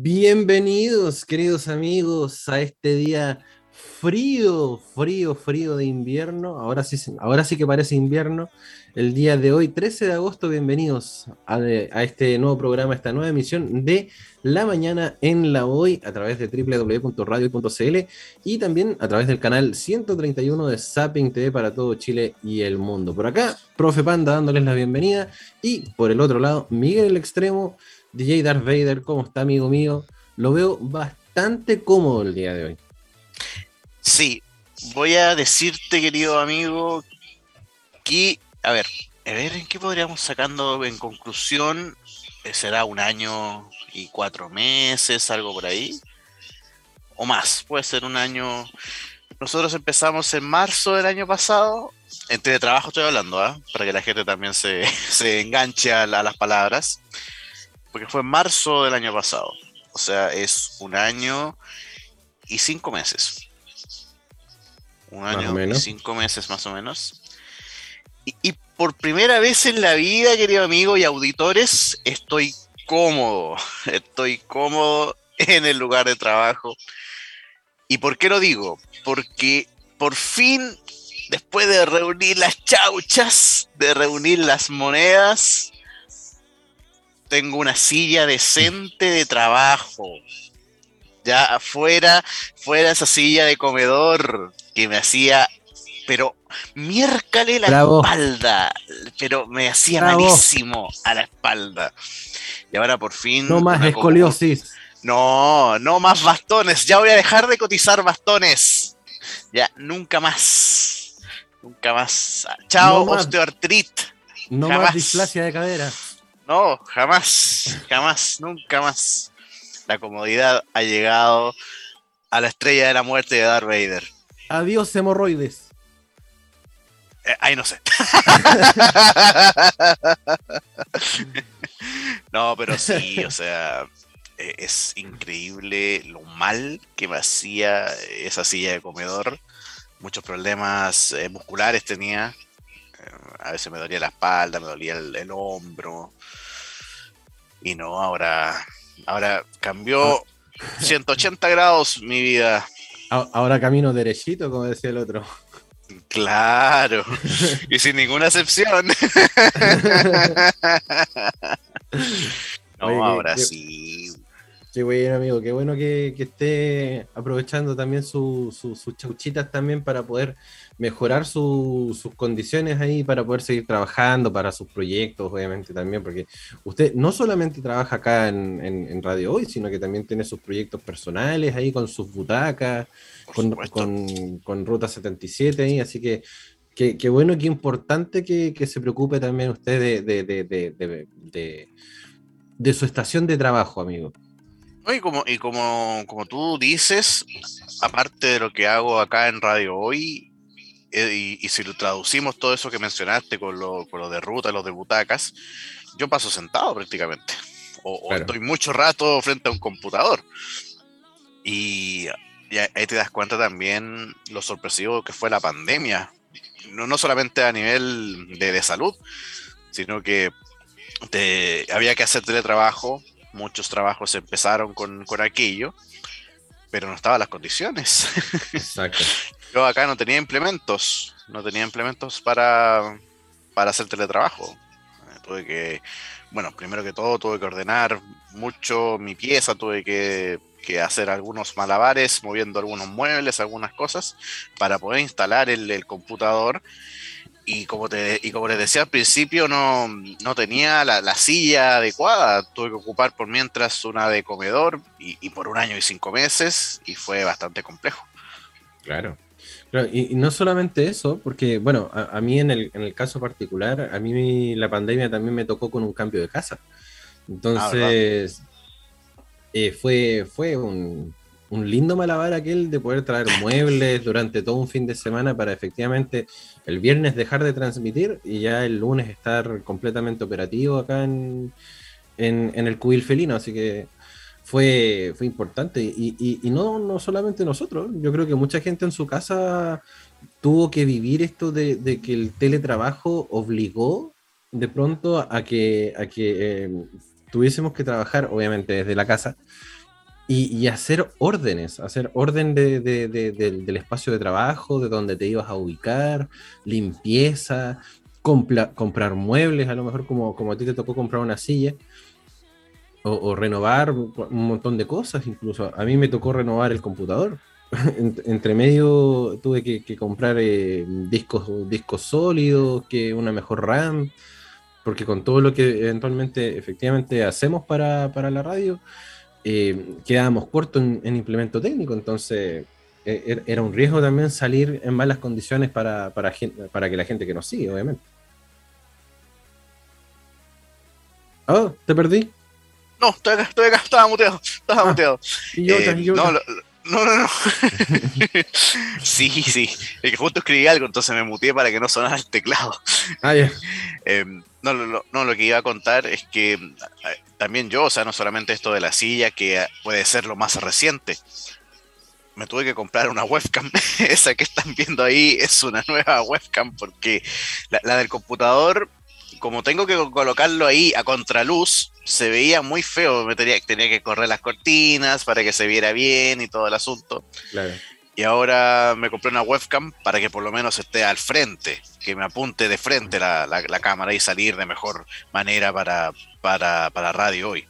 Bienvenidos, queridos amigos, a este día frío, frío, frío de invierno. Ahora sí, ahora sí que parece invierno. El día de hoy, 13 de agosto, bienvenidos a, este nuevo programa, esta nueva emisión de La Mañana en la Hoy a través de www.radio.cl y también a través del canal 131 de Zapping TV para todo Chile y el mundo. Por acá, Profe Panda dándoles la bienvenida y por el otro lado, Miguel el Extremo DJ Darth Vader, ¿cómo está, amigo mío? Lo veo bastante cómodo el día de hoy. Sí, voy a decirte, querido amigo, que, a ver, a ver en qué podríamos sacando en conclusión. Eh, ¿Será un año y cuatro meses, algo por ahí? O más, puede ser un año. Nosotros empezamos en marzo del año pasado. En teletrabajo estoy hablando, ¿ah? para que la gente también se, se enganche a las palabras porque fue en marzo del año pasado. O sea, es un año y cinco meses. Un año y cinco meses más o menos. Y, por primera vez en la vida, querido amigo y auditores, estoy cómodo. Estoy cómodo en el lugar de trabajo. ¿Y por qué lo digo? Porque por fin, después de reunir las chauchas, de reunir las monedas, tengo una silla decente de trabajo. Ya fuera, fuera esa silla de comedor que me hacía, pero miércale la espalda, pero me hacía malísimo a la espalda. Y ahora por fin. No más escoliosis. No, no más bastones. Ya voy a dejar de cotizar bastones. Ya, nunca más. Nunca más. Chao, no osteoartritis. No más displasia de cadera. No, jamás, jamás, nunca más. La comodidad ha llegado a la estrella de la muerte de Darth Vader. Adiós, hemorroides. Eh, ahí no sé. no, pero sí, o sea, e, es increíble lo mal que me hacía esa silla de comedor. Muchos problemas eh, musculares tenía. A veces me dolía la espalda, me dolía el hombro. Y no, ahora, ahora cambió 180 ah. grados mi vida. Ahora camino derechito, como decía el otro. Claro, y sin ninguna excepción. no, ahora sí. Qué bueno, amigo, qué bueno que, esté aprovechando también sus chauchitas también para poder mejorar sus condiciones ahí para poder seguir trabajando para sus proyectos, obviamente también, porque usted no solamente trabaja acá en, Radio Hoy, sino que también tiene sus proyectos personales ahí con sus butacas, con, con, Ruta 77 ahí, así que qué bueno, qué importante que, se preocupe también usted de, de, su estación de trabajo, amigo. Y como, y como, como tú dices, aparte de lo que hago acá en Radio Hoy, eh, y, si lo traducimos todo eso que mencionaste con lo, con lo de ruta, los de butacas, yo paso sentado prácticamente. O, estoy mucho rato frente a un computador. Y, ahí te das cuenta también lo sorpresivo que fue la pandemia. No, no solamente a nivel de, de salud, sino que te, había que hacer teletrabajo. Muchos trabajos empezaron con, con aquello pero no estaban las condiciones. Exacto. Yo acá no tenía implementos, no tenía implementos para, para hacer teletrabajo. Eh, tuve que, bueno, primero que todo tuve que ordenar mucho mi pieza, tuve que, hacer algunos malabares, moviendo algunos muebles, algunas cosas, para poder instalar el, computador. Y como, te, y como les decía al principio, no, tenía la, silla adecuada. Tuve que ocupar por mientras una de comedor y, y por un año y cinco meses y fue bastante complejo. Claro y, no solamente eso, porque, bueno, a, mí en el, en el, caso particular, a mí la pandemia también me tocó con un cambio de casa. Entonces, eh, fue, fue un, un, lindo malabar aquel de poder traer muebles durante todo un fin de semana para efectivamente el viernes dejar de transmitir y ya el lunes estar completamente operativo acá en, en, en el cubil felino. Así que fue, fue importante. Y, no, no solamente nosotros, yo creo que mucha gente en su casa tuvo que vivir esto de, que el teletrabajo obligó de pronto a que, a que em, tuviésemos que trabajar, obviamente desde la casa, y, hacer órdenes, hacer orden de, del espacio de trabajo, de donde te ibas a ubicar, limpieza, comprar muebles, a lo mejor como, como a ti te tocó comprar una silla, o, renovar un montón de cosas, incluso a mí me tocó renovar el computador. Entre medio tuve que, comprar eh, discos, discos sólidos, que una mejor RAM, porque con todo lo que eventualmente efectivamente hacemos para, para la radio, eh, quedábamos cortos en, implemento técnico, entonces e, er, era un riesgo también salir en malas condiciones para, para, para que la gente que nos sigue, obviamente. Oh, ¿te perdí? No, estoy acá, estoy acá, estaba muteado, estaba ah, muteado. Eh, no, no, no, no. sí, sí. Es que justo escribí algo, entonces me muteé para que no sonara el teclado. Ah. Em, no, no, no, lo que iba a contar es que eh, también yo, o sea, no solamente esto de la silla, que puede ser lo más reciente. Me tuve que comprar una webcam. Esa que están viendo ahí es una nueva webcam porque la, del computador, como tengo que colocarlo ahí a contraluz, se veía muy feo. Me tenía, tenía que correr las cortinas para que se viera bien y todo el asunto. Claro y ahora me compré una webcam para que por lo menos esté al frente, que me apunte de frente la, la, cámara y salir de mejor manera para, para, para radio hoy.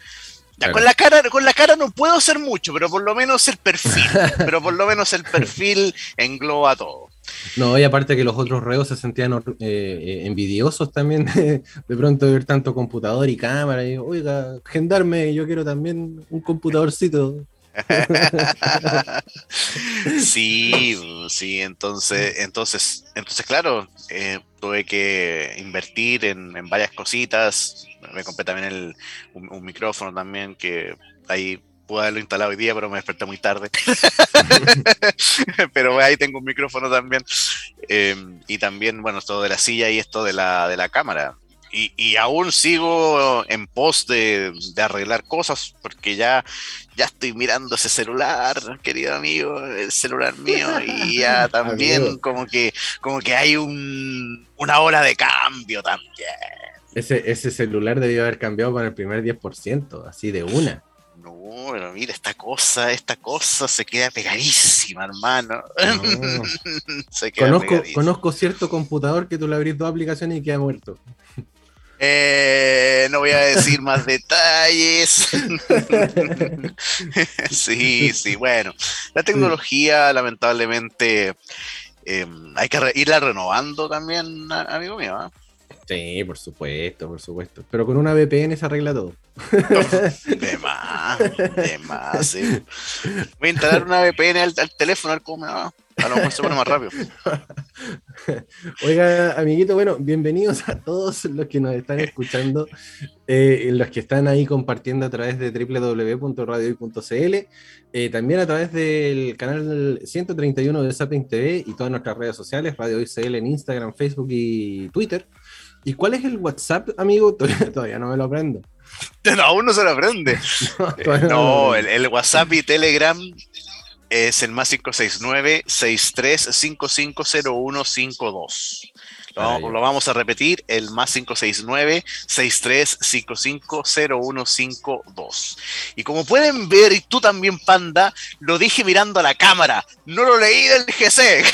Ya, con la cara, con la cara no puedo hacer mucho, pero por lo menos el perfil, pero por lo menos el perfil engloba todo. No, y aparte que los otros reos se sentían eh, eh, envidiosos también de, pronto ver tanto computador y cámara. Y, oiga, gendarme, yo quiero también un computadorcito. sí, sí, entonces, entonces, entonces claro, eh, tuve que invertir en, varias cositas. Me compré también el, un, micrófono también que ahí pude haberlo instalado hoy día, pero me desperté muy tarde. pero ahí tengo un micrófono también. Em, y también, bueno, esto de la silla y esto de la, de la cámara. Y, y, aún sigo en pos de, de, arreglar cosas porque ya, ya estoy mirando ese celular, querido amigo, el celular mío, y ya también como que, como que hay un, una hora de cambio también. Ese, ese celular debió haber cambiado con el primer 10%, así de una. No, pero mira, esta cosa, esta cosa se queda pegadísima, hermano. conozco, conozco cierto computador que tú le abrís dos aplicaciones y queda muerto. Eh, no voy a decir más detalles. sí, sí, bueno. La tecnología, lamentablemente, em, hay que irla renovando también, amigo mío. ¿ah? Sí, por supuesto, por supuesto. Pero con una VPN se arregla todo. de más, de más. Voy a instalar una VPN al, teléfono a ver cómo me va. A lo mejor se pone más rápido. Oiga, amiguito, bueno, bienvenidos a todos los que nos están escuchando, eh, los que están ahí compartiendo a través de www.radioy.cl, eh, también a través del canal 131 de Sapping TV y todas nuestras redes sociales, Radio ICL en Instagram, Facebook y Twitter. ¿Y cuál es el WhatsApp, amigo? Todavía, no me lo aprendo. No, aún no se lo aprende. no, el, el, WhatsApp y Telegram es el más 569 63550152 lo, vamos a repetir, el más 569-63550152. Y como pueden ver, y tú también, Panda, lo dije mirando a la cámara. No lo leí del GC.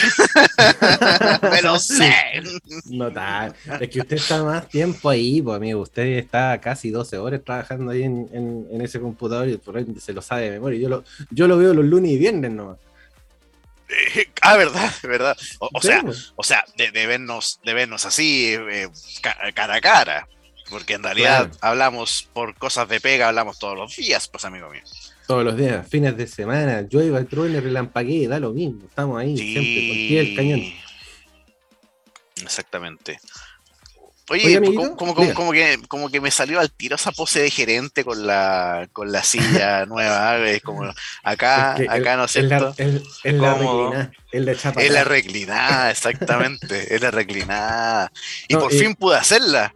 Me lo sé. No Es que usted está más tiempo ahí, pues, amigo. Usted está casi 12 horas trabajando ahí en, ese computador y por ahí se lo sabe de memoria. Yo lo, yo lo veo los lunes y viernes nomás. Ah, verdad, verdad. O, sea, o sea, de, vernos, de vernos así, eh, cara a cara. Porque en realidad hablamos por cosas de pega, hablamos todos los días, pues amigo mío. Todos los días, fines de semana, llueva, truene, relampaguee, da lo mismo. Estamos ahí siempre, con pie el cañón. Exactamente. Oye, como, como, que, como que me salió al tiro esa pose de gerente con la, con la silla nueva. Es como acá, acá no sé. Es la, reclinada. Es la reclinada, exactamente. es la reclinada. Y por fin pude hacerla.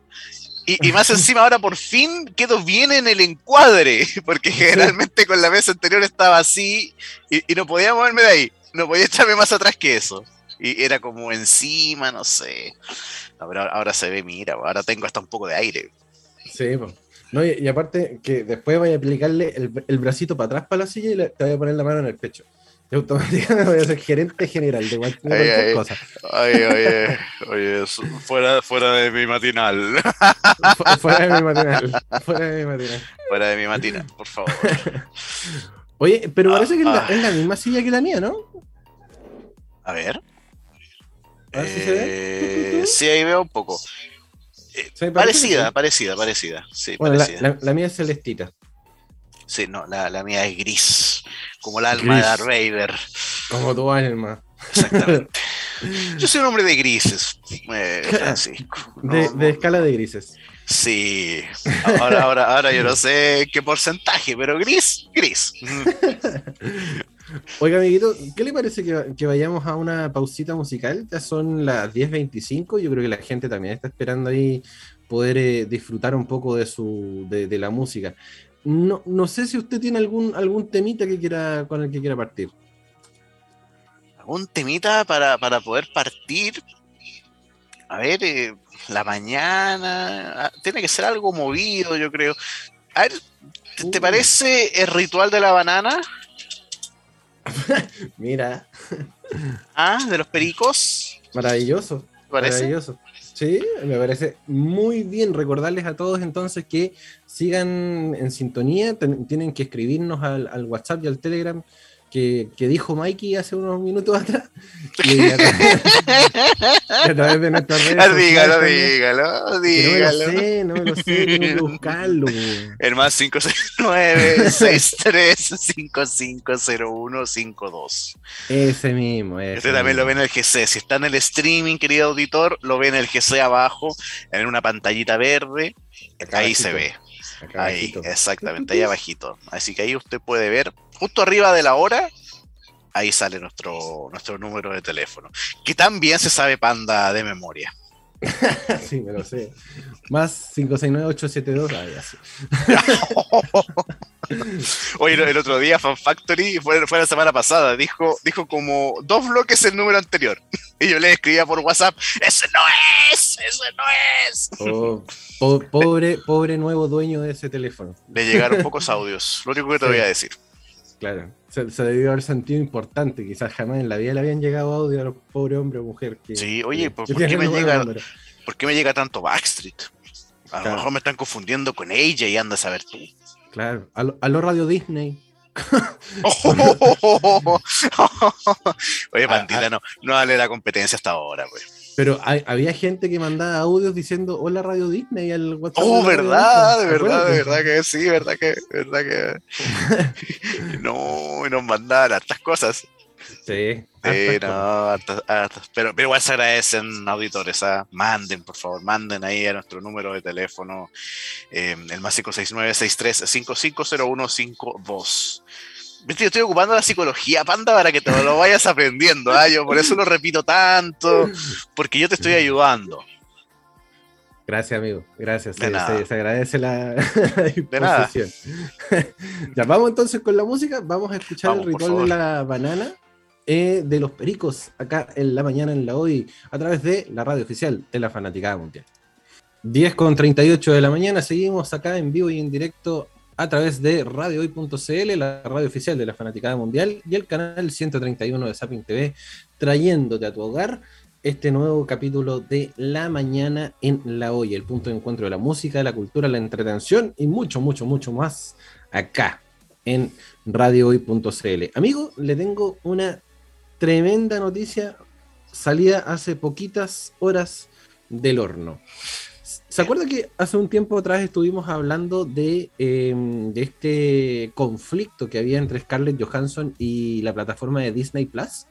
Y, más encima ahora por fin quedo bien en el encuadre, porque generalmente con la mesa anterior estaba así y, y no podía moverme de ahí, no podía echarme más atrás que eso. Y era como encima, no sé ahora, se ve, mira, ahora tengo hasta un poco de aire. Sí, No, y, aparte que después voy a aplicarle el, bracito para atrás para la silla y le, te voy a poner la mano en el pecho. Y automáticamente voy a ser gerente general de cualquier, cosa. Ay, oye, oye, fuera, fuera de mi matinal. fuera de mi matinal. Fuera de mi matinal. Fuera de mi matinal, por favor. Oye, pero parece que es, la, ah. misma silla que la mía, ¿no? A ver. A ver si se ve. Eh, sí, ahí veo un poco. Eh, parecida, parecida, parecida. Sí, parecida. La, mía es celestita. Sí, no, la, la, mía es gris. Como el alma de Darth Vader. Como tu alma. Exactamente. Yo soy un hombre de grises, eh, Francisco. de, escala de grises. Sí. Ahora, ahora, ahora yo no sé qué porcentaje, pero gris, gris. Oiga, amiguito, ¿qué le parece que, vayamos a una pausita musical? Ya son las 10.25, yo creo que la gente también está esperando ahí poder eh, disfrutar un poco de, su, de, la música. No, no, sé si usted tiene algún, algún temita que quiera, con el que quiera partir. ¿Algún temita para, poder partir? A ver, eh, la mañana, ah, tiene que ser algo movido, yo creo. A ver, ¿te, uh. parece el ritual de la banana? Mira. Ah, de los pericos. Maravilloso. Maravilloso. Sí, me parece muy bien recordarles a todos entonces que sigan en sintonía, tienen que escribirnos al, al, WhatsApp y al Telegram que, dijo Mikey hace unos minutos atrás. Y a, través de nuestras redes ah, dígalo, dígalo, dígalo. No me lo sé, no lo sé, tengo que buscarlo. El más 569-63550152. Ese mismo. Ese este también lo ven en el GC. Si está en el streaming, querido auditor, lo ven en el GC abajo, en una pantallita verde. ahí se ve ahí, exactamente, ahí abajito. Así que ahí usted puede ver, justo arriba de la hora, ahí sale nuestro, nuestro número de teléfono. Que también se sabe Panda de memoria. sí, me lo sé. Más 569-872. así. Oye, el otro día Fan Factory, fue, fue, la semana pasada, dijo, dijo como dos bloques el número anterior. Y yo le escribía por WhatsApp, ese no es, ese no es. Oh, pobre, pobre nuevo dueño de ese teléfono. Le llegaron pocos audios, lo único que te voy a decir. Claro, se, debió haber sentido importante, quizás jamás en la vida le habían llegado audio a los pobre hombre o mujer. Que, sí, oye, ¿por, qué me llega, ¿por, qué me llega, tanto Backstreet? A lo mejor me están confundiendo con ella y anda a saber tú. Claro, a lo, Radio Disney. Oye, bandita, ah, ah. no, no dale la competencia hasta ahora, pues. Pero había gente que mandaba audios diciendo hola Radio Disney al WhatsApp. Oh, verdad, de verdad, de verdad que sí, verdad que, verdad que. no, y nos mandaban hartas cosas. Sí. pero, pero, igual se agradecen auditores, ¿ah? manden por favor, manden ahí a nuestro número de teléfono, eh, el más 569 63 Estoy ocupando la psicología, panda, para que te lo vayas aprendiendo. Yo por eso lo repito tanto, porque yo te estoy ayudando. Gracias, amigo. Gracias. Se, agradece la, disposición. ya vamos entonces con la música. Vamos a escuchar el ritual de la banana eh, de los pericos acá en la mañana en la hoy a través de la radio oficial de la Fanaticada Mundial. 10 con 38 de la mañana, seguimos acá en vivo y en directo a través de radiohoy.cl, la radio oficial de la Fanaticada Mundial y el canal 131 de Zapping TV, trayéndote a tu hogar este nuevo capítulo de La Mañana en la Hoy, el punto de encuentro de la música, la cultura, la entretención y mucho, mucho, mucho más acá en radiohoy.cl. Amigo, le tengo una tremenda noticia salida hace poquitas horas del horno. ¿Se acuerda que hace un tiempo atrás estuvimos hablando de, em, este conflicto que había entre Scarlett Johansson y la plataforma de Disney Plus?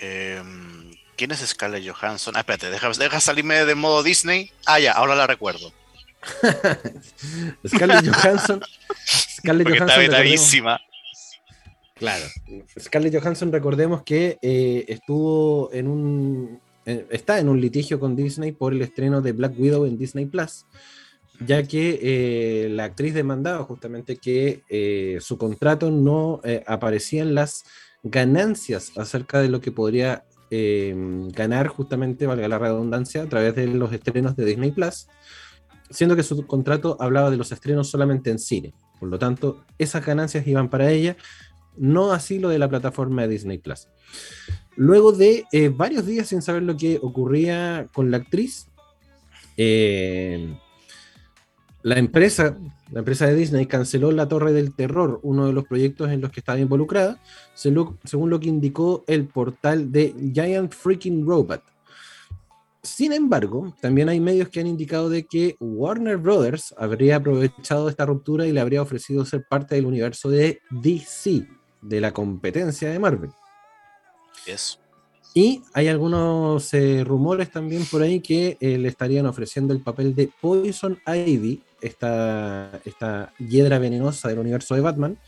Em, ¿Quién es Scarlett Johansson? Ah, espérate, deja, deja, salirme de modo Disney. Ah, ya, ahora la recuerdo. Scarlett Johansson. Scarlett Johansson. Claro. Scarlett Johansson, recordemos que eh, estuvo en un. Está en un litigio con Disney por el estreno de Black Widow en Disney Plus, ya que eh, la actriz demandaba justamente que eh, su contrato no aparecía en las ganancias acerca de lo que podría ganar, justamente, valga la redundancia, a través de los estrenos de Disney Plus siendo que su contrato hablaba de los estrenos solamente en cine. Por lo tanto, esas ganancias iban para ella, no así lo de la plataforma de Disney Plus. Luego de eh, varios días sin saber lo que ocurría con la actriz, eh, la empresa, la empresa de Disney canceló La Torre del Terror, uno de los proyectos en los que estaba involucrada, según lo que indicó el portal de Giant Freaking Robot. Sin embargo, también hay medios que han indicado de que Warner Brothers habría aprovechado esta ruptura y le habría ofrecido ser parte del universo de DC, de la competencia de Marvel. Y hay algunos eh, rumores también por ahí que eh, le estarían ofreciendo el papel de Poison Ivy, esta, esta hiedra venenosa del universo de Batman,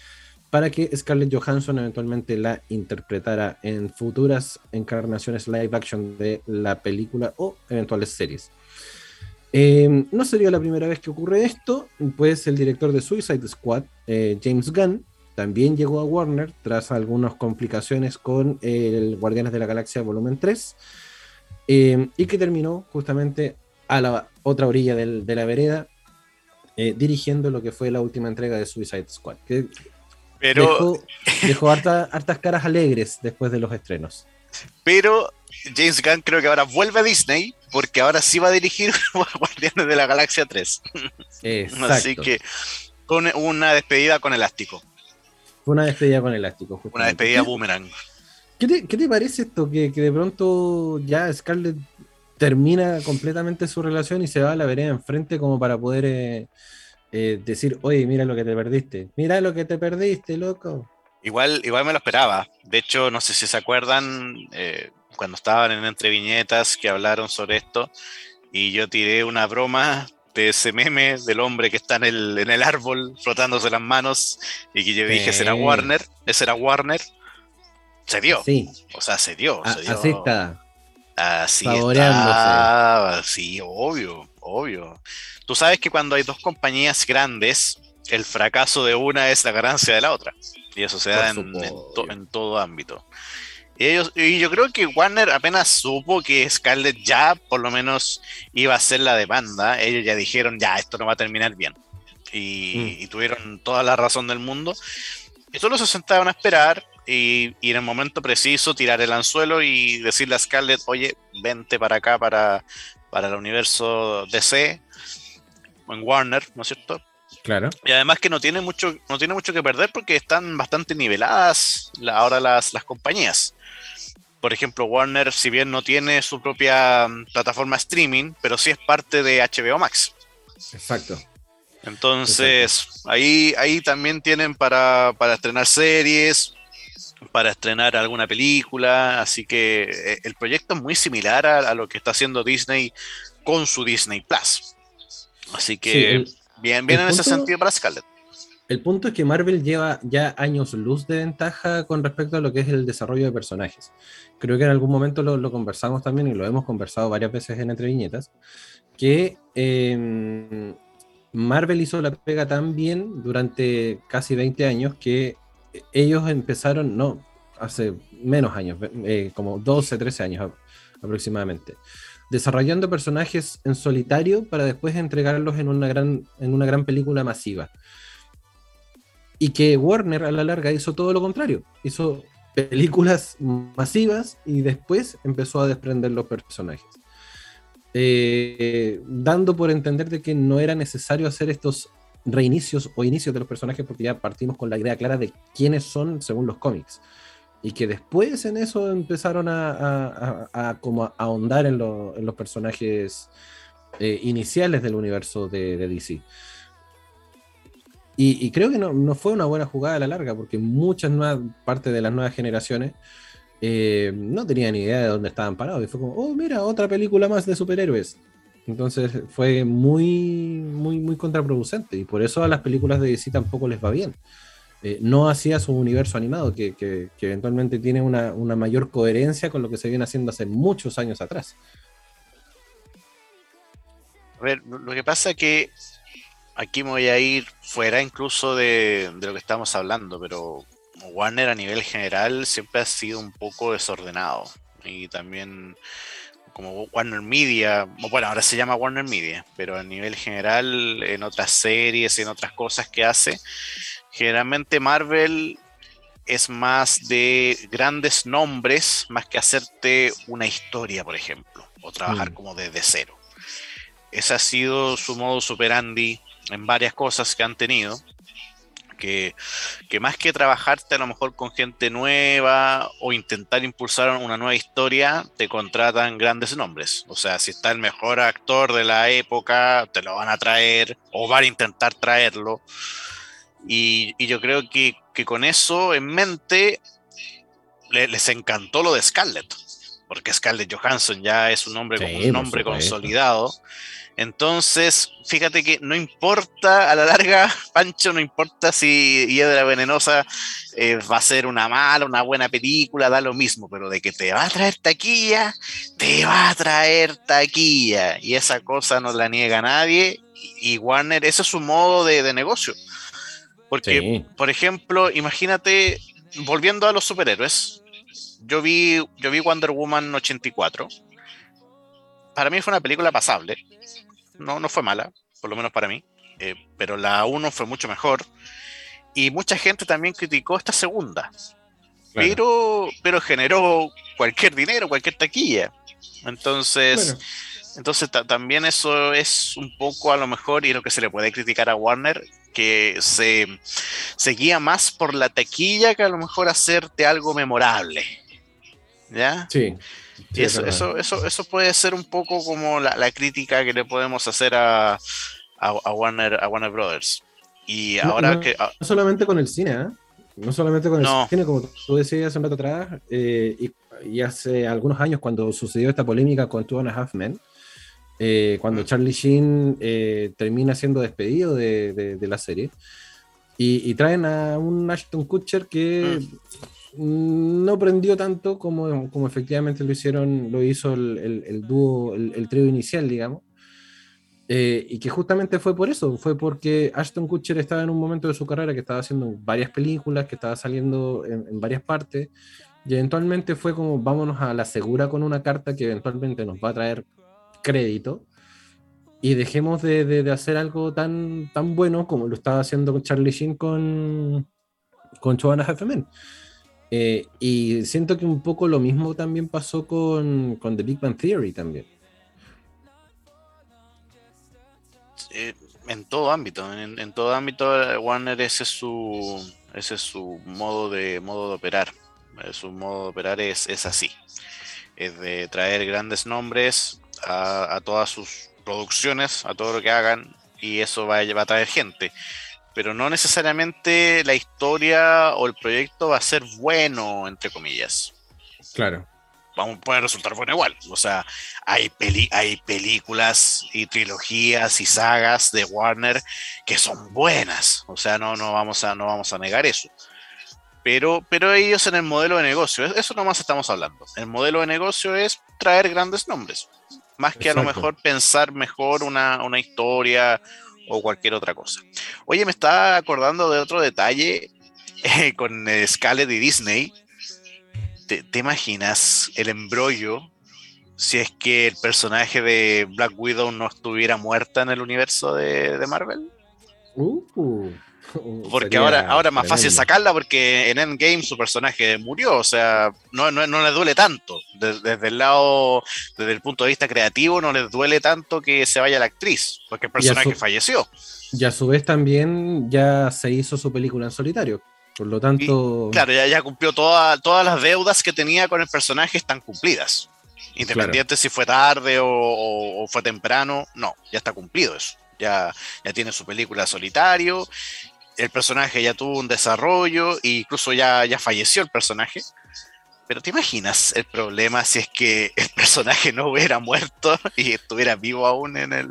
para que Scarlett Johansson eventualmente la interpretara en futuras encarnaciones live action de la película o eventuales series. Em, no sería la primera vez que ocurre esto, pues el director de Suicide Squad, eh, James Gunn, también llegó a Warner tras algunas complicaciones con el Guardianes de la Galaxia Volumen 3 em, y que terminó justamente a la otra orilla de la vereda eh, dirigiendo lo que fue la última entrega de Suicide Squad. Que pero... Dejó, hartas caras alegres después de los estrenos. Pero James Gunn creo que ahora vuelve a Disney porque ahora sí va a dirigir Guardianes de la Galaxia 3. Así que con una despedida con elástico. Una despedida con elástico. Una despedida boomerang. ¿Qué te, parece esto? Que, de pronto ya Scarlett termina completamente su relación y se va a la vereda enfrente como para poder eh, eh, decir, oye, mira lo que te perdiste, mira lo que te perdiste, loco. Igual, igual me lo esperaba. De hecho, no sé si se acuerdan eh, cuando estaban en entre viñetas que hablaron sobre esto y yo tiré una broma de ese meme del hombre que está en el, en el árbol frotándose las manos y que yo dije, ¿será Warner? ¿Ese era Warner? Se dio. Sí. O sea, se dio. Se dio. Así está. Así está. Sí, obvio, obvio. Tú sabes que cuando hay dos compañías grandes, el fracaso de una es la ganancia de la otra. Y eso se da en, todo ámbito. Y, ellos, y yo creo que Warner apenas supo que Scarlett ya por lo menos iba a hacer la demanda, ellos ya dijeron, ya, esto no va a terminar bien. Y, mm. tuvieron toda la razón del mundo. Y solo se sentaban a esperar y, y, en el momento preciso tirar el anzuelo y decirle a Scarlett, oye, vente para acá, para, para el universo DC, en Warner, ¿no es cierto? Claro. Y además que no tiene mucho, no tiene mucho que perder porque están bastante niveladas ahora las, las compañías. Por ejemplo, Warner, si bien no tiene su propia mm, plataforma streaming, pero sí es parte de HBO Max. Exacto. Entonces, Ahí, ahí también tienen para, estrenar series, para estrenar alguna película, así que eh, el proyecto es muy similar a, a, lo que está haciendo Disney con su Disney Plus. Así que bien, bien en ese sentido para Scarlett. El punto es que Marvel lleva ya años luz de ventaja con respecto a lo que es el desarrollo de personajes. Creo que en algún momento lo, conversamos también y lo hemos conversado varias veces en Entre Viñetas, que em, Marvel hizo la pega tan bien durante casi 20 años que ellos empezaron, no, hace menos años, eh, como 12, 13 años aproximadamente desarrollando personajes en solitario para después entregarlos en una gran, en una gran película masiva. Y que Warner a la larga hizo todo lo contrario, hizo películas masivas y después empezó a desprender los personajes. Eh, dando por entender de que no era necesario hacer estos reinicios o inicios de los personajes porque ya partimos con la idea clara de quiénes son según los cómics y que después en eso empezaron a, como ahondar en, los personajes eh, iniciales del universo de, DC. Y, creo que no, fue una buena jugada a la larga, porque muchas nuevas, parte de las nuevas generaciones eh, no tenían ni idea de dónde estaban parados. Y fue como, oh, mira, otra película más de superhéroes. Entonces fue muy, muy, muy contraproducente. Y por eso a las películas de DC tampoco les va bien. Eh, no hacía su universo animado, que, eventualmente tiene una, mayor coherencia con lo que se viene haciendo hace muchos años atrás. A ver, lo que pasa es que aquí me voy a ir fuera incluso de, lo que estamos hablando, pero Warner a nivel general siempre ha sido un poco desordenado y también como Warner Media, bueno, ahora se llama Warner Media, pero a nivel general, en otras series, en otras cosas que hace, generalmente Marvel es más de grandes nombres, más que hacerte una historia, por ejemplo, o trabajar mm. como desde cero. Ese ha sido su modo superandi en varias cosas que han tenido que, más que trabajarte a lo mejor con gente nueva o intentar impulsar una nueva historia, te contratan grandes nombres. O sea, si está el mejor actor de la época, te lo van a traer o van a intentar traerlo. Y, yo creo que, con eso en mente les encantó lo de Scarlett, porque Scarlett Johansson ya es un nombre, un nombre consolidado. Entonces, fíjate que no importa, a la larga, Pancho, no importa si Hiedra Venenosa eh, va a ser una mala, una buena película, da lo mismo, pero de que te va a traer taquilla, te va a traer taquilla. Y esa cosa no la niega nadie. Y Warner, ese es su modo de, negocio. Porque, por ejemplo, imagínate, volviendo a los superhéroes, yo vi, yo vi Wonder Woman 84. Para mí fue una película pasable no, no fue mala, por lo menos para mí, eh, pero la 1 fue mucho mejor. Y mucha gente también criticó esta segunda, pero, pero generó cualquier dinero, cualquier taquilla. Entonces, entonces también eso es un poco a lo mejor, y lo que se le puede criticar a Warner, que se, se guía más por la taquilla que a lo mejor hacerte algo memorable. ¿Ya? Sí eso, eso, eso, eso, puede ser un poco como la, crítica que le podemos hacer a, a, Warner, a Warner Brothers. Y ahora que. Ah, no solamente con el cine, ¿eh? No solamente con el cine, como tú decías hace un rato atrás, eh, y, hace algunos años cuando sucedió esta polémica con Two and a Half Men, eh, cuando mm. Charlie Sheen termina siendo despedido de, de, la serie, y, traen a un Ashton Kutcher que mm no prendió tanto como, como efectivamente lo hicieron, lo hizo el, dúo, el, trío inicial, digamos. Eh, y que justamente fue por eso, fue porque Ashton Kutcher estaba en un momento de su carrera que estaba haciendo varias películas, que estaba saliendo en, varias partes, y eventualmente fue como vámonos a la segura con una carta que eventualmente nos va a traer crédito, y dejemos de, de, hacer algo tan, tan bueno como lo estaba haciendo Charlie Sheen con, con Joanna. Eh, y siento que un poco lo mismo también pasó con, con The Big Bang Theory también. Eh, en todo ámbito, en, todo ámbito Warner ese es su ese es su modo de modo de operar. Eh, su modo de operar es, es así. Es de traer grandes nombres a, a, todas sus producciones, a todo lo que hagan, y eso va, va a traer gente pero no necesariamente la historia o el proyecto va a ser bueno, entre comillas. Claro. puede resultar bueno igual. O sea, hay, hay películas y trilogías y sagas de Warner que son buenas. O sea, no, no, vamos, a, no vamos a negar eso. Pero, pero ellos en el modelo de negocio, eso nomás estamos hablando. El modelo de negocio es traer grandes nombres. Más que a lo mejor pensar mejor una, una historia o cualquier otra cosa. Oye, me estaba acordando de otro detalle eh, con Scarlett y Disney. ¿Te, imaginas el embrollo si es que el personaje de Black Widow no estuviera muerta en el universo de, Marvel? Uh. Porque ahora, ahora es más fácil sacarla porque en Endgame su personaje murió, o sea, no, no, le duele tanto. Desde, el lado, desde el punto de vista creativo, no le duele tanto que se vaya la actriz, porque el personaje falleció. Y a su vez también ya se hizo su película en solitario. Por lo tanto. claro, ya, ya cumplió todas las deudas que tenía con el personaje, están cumplidas. Independiente si fue tarde o, o, fue temprano, no, ya está cumplido eso. Ya, ya tiene su película solitario el personaje ya tuvo un desarrollo e incluso ya, ya falleció el personaje. Pero ¿te imaginas el problema si es que el personaje no hubiera muerto y estuviera vivo aún en el,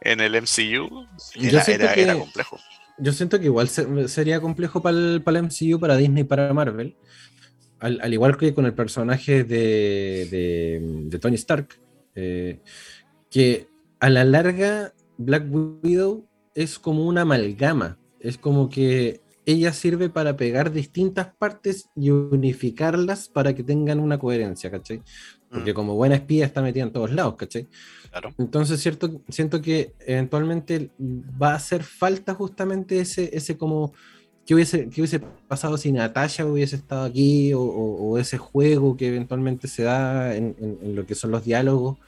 en el MCU? Era, complejo. Yo siento que igual sería complejo para el, para el MCU, para Disney, para Marvel. Al, igual que con el personaje de, de, Tony Stark. Eh, que a la larga Black Widow es como una amalgama es como que ella sirve para pegar distintas partes y unificarlas para que tengan una coherencia, ¿cachai? porque mm. como buena espía está metida en todos lados, ¿cachai? Claro. Entonces, cierto, siento que eventualmente va a hacer falta justamente ese, ese como ¿Qué hubiese, qué hubiese pasado si Natasha hubiese estado aquí o, ese juego que eventualmente se da en, lo que son los diálogos?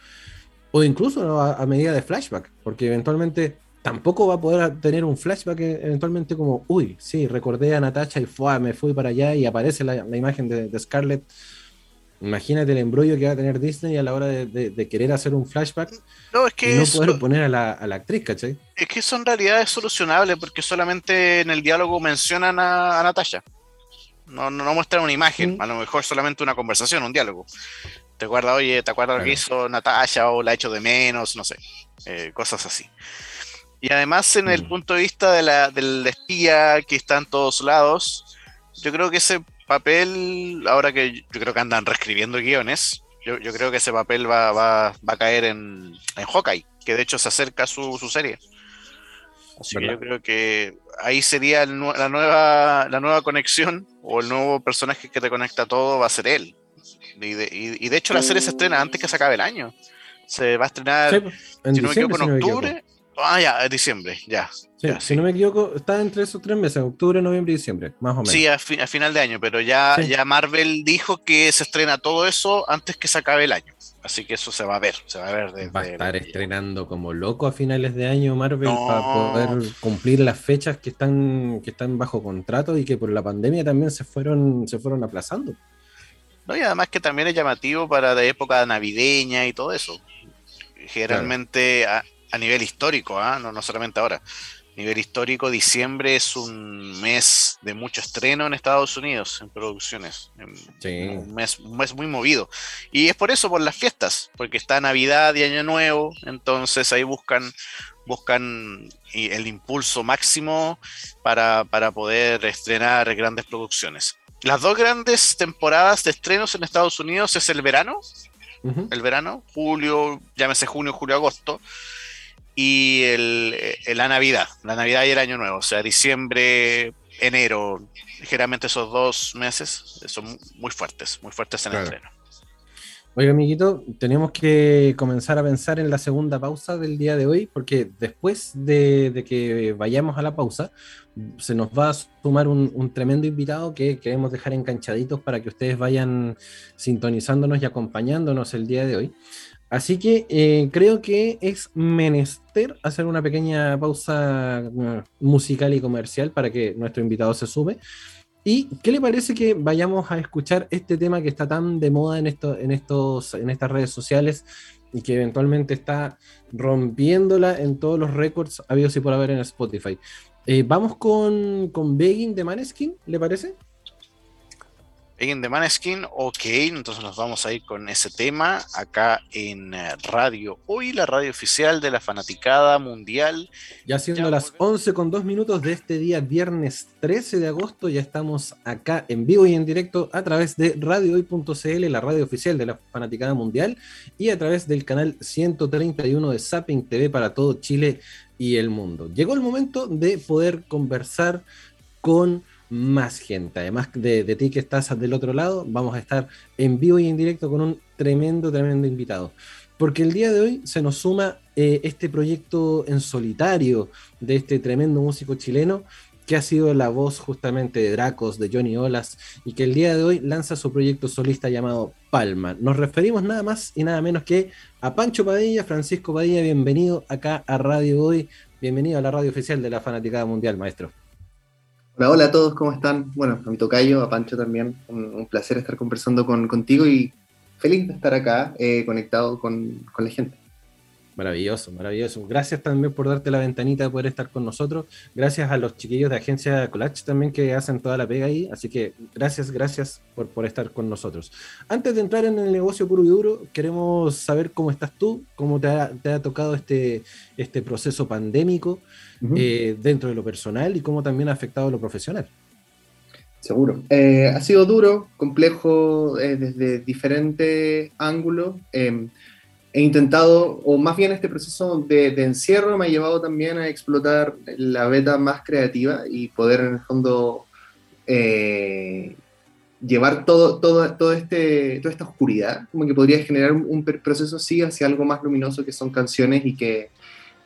O incluso a, medida de flashback, porque eventualmente tampoco va a poder tener un flashback eventualmente como, uy, sí, recordé a Natasha y fue, me fui para allá y aparece la, imagen de, de Scarlett Imagínate el embrollo que va a tener Disney a la hora de, querer hacer un flashback no, es que y no poder poner a la, actriz, ¿cachai? Es que son realidades solucionables porque solamente en el diálogo mencionan a, Natasha. No, no, muestran una imagen, a lo mejor solamente una conversación, un diálogo. ¿Te acuerdas, oye, te acuerdas lo que hizo Natasha o la ha hecho de menos? No sé, eh, cosas así. Y además, en el mm. punto de vista de la, del espía que está en todos lados, yo creo que ese papel, ahora que yo creo que andan reescribiendo guiones, yo, creo que ese papel va, va, va a caer en, en, Hawkeye, que de hecho se acerca a su, su serie. Así que yo creo que ahí sería la, nueva, la nueva conexión o el nuevo personaje que te conecta a todo va a ser él. Y de, y, de hecho la serie se estrena antes que se acabe el año. Se va a estrenar, en si no me equivoco, en octubre Ah, ya, diciembre, ya. si no me equivoco, está entre esos tres meses, octubre, noviembre y diciembre, más o menos. Sí, a, final de año, pero ya, ya Marvel dijo que se estrena todo eso antes que se acabe el año. Así que eso se va a ver, se va a ver. va a estar estrenando como loco a finales de año Marvel para poder cumplir las fechas que están, que están bajo contrato y que por la pandemia también se fueron, se fueron aplazando. No, y además que también es llamativo para la época navideña y todo eso. Generalmente a nivel histórico, ¿ah? no, no solamente ahora. A nivel histórico, diciembre es un mes de mucho estreno en Estados Unidos, en producciones. Un, mes, un mes muy movido. Y es por eso, por las fiestas, porque está Navidad y Año Nuevo, entonces ahí buscan, buscan el impulso máximo para, para poder estrenar grandes producciones. Las dos grandes temporadas de estrenos en Estados Unidos es el verano, el verano, julio, llámese junio, julio, agosto, y el, eh, la Navidad, la Navidad y el Año Nuevo, o sea, diciembre, enero, ligeramente esos dos meses son muy fuertes, muy fuertes en el estreno. Oiga, amiguito, tenemos que comenzar a pensar en la segunda pausa del día de hoy, porque después de, que vayamos a la pausa, se nos va a sumar un, un, tremendo invitado que queremos dejar enganchaditos para que ustedes vayan sintonizándonos y acompañándonos el día de hoy. Así que eh, creo que es menester hacer una pequeña pausa uh, musical y comercial para que nuestro invitado se sube. ¿Y qué le parece que vayamos a escuchar este tema que está tan de moda en, en, estos, en estas redes sociales y que eventualmente está rompiéndola en todos los récords habidos y por haber en Spotify? Eh, vamos con, con Begging de Maneskin, ¿le parece? En The Maneskin, ok, entonces nos vamos a ir con ese tema acá en eh, Radio Hoy, la radio oficial de la fanaticada mundial. Ya siendo las 11 con 2 minutos de este día, viernes 13 de agosto, ya estamos acá en vivo y en directo a través de radiohoy.cl, la radio oficial de la fanaticada mundial, y a través del canal 131 de Zapping TV para todo Chile y el mundo. Llegó el momento de poder conversar con más gente. Además de, ti que estás del otro lado, vamos a estar en vivo y en directo con un tremendo, tremendo invitado. Porque el día de hoy se nos suma eh, este proyecto en solitario de este tremendo músico chileno que ha sido la voz justamente de Dracos, de Johnny Olas, y que el día de hoy lanza su proyecto solista llamado Palma. Nos referimos nada más y nada menos que a Pancho Padilla, Francisco Padilla, bienvenido acá a Radio Hoy, bienvenido a la radio oficial de la Fanaticada Mundial, maestro. Hola, a todos, ¿cómo están? Bueno, a mi tocayo, a Pancho también, un, placer estar conversando con, contigo y feliz de estar acá eh, conectado con, la gente. Maravilloso, maravilloso. Gracias también por darte la ventanita de poder estar con nosotros. Gracias a los chiquillos de Agencia Colach también que hacen toda la pega ahí. Así que gracias, gracias por, por estar con nosotros. Antes de entrar en el negocio puro y duro, queremos saber cómo estás tú, cómo te ha, te ha tocado este, este proceso pandémico. Eh, dentro de lo personal y cómo también ha afectado lo profesional. Seguro. Eh, ha sido duro, complejo eh, desde diferentes ángulos. Em, he intentado, o más bien este proceso de, encierro me ha llevado también a explotar la beta más creativa y poder en el fondo llevar todo, todo, todo este, toda esta oscuridad, como que podría generar un, proceso así hacia algo más luminoso que son canciones y que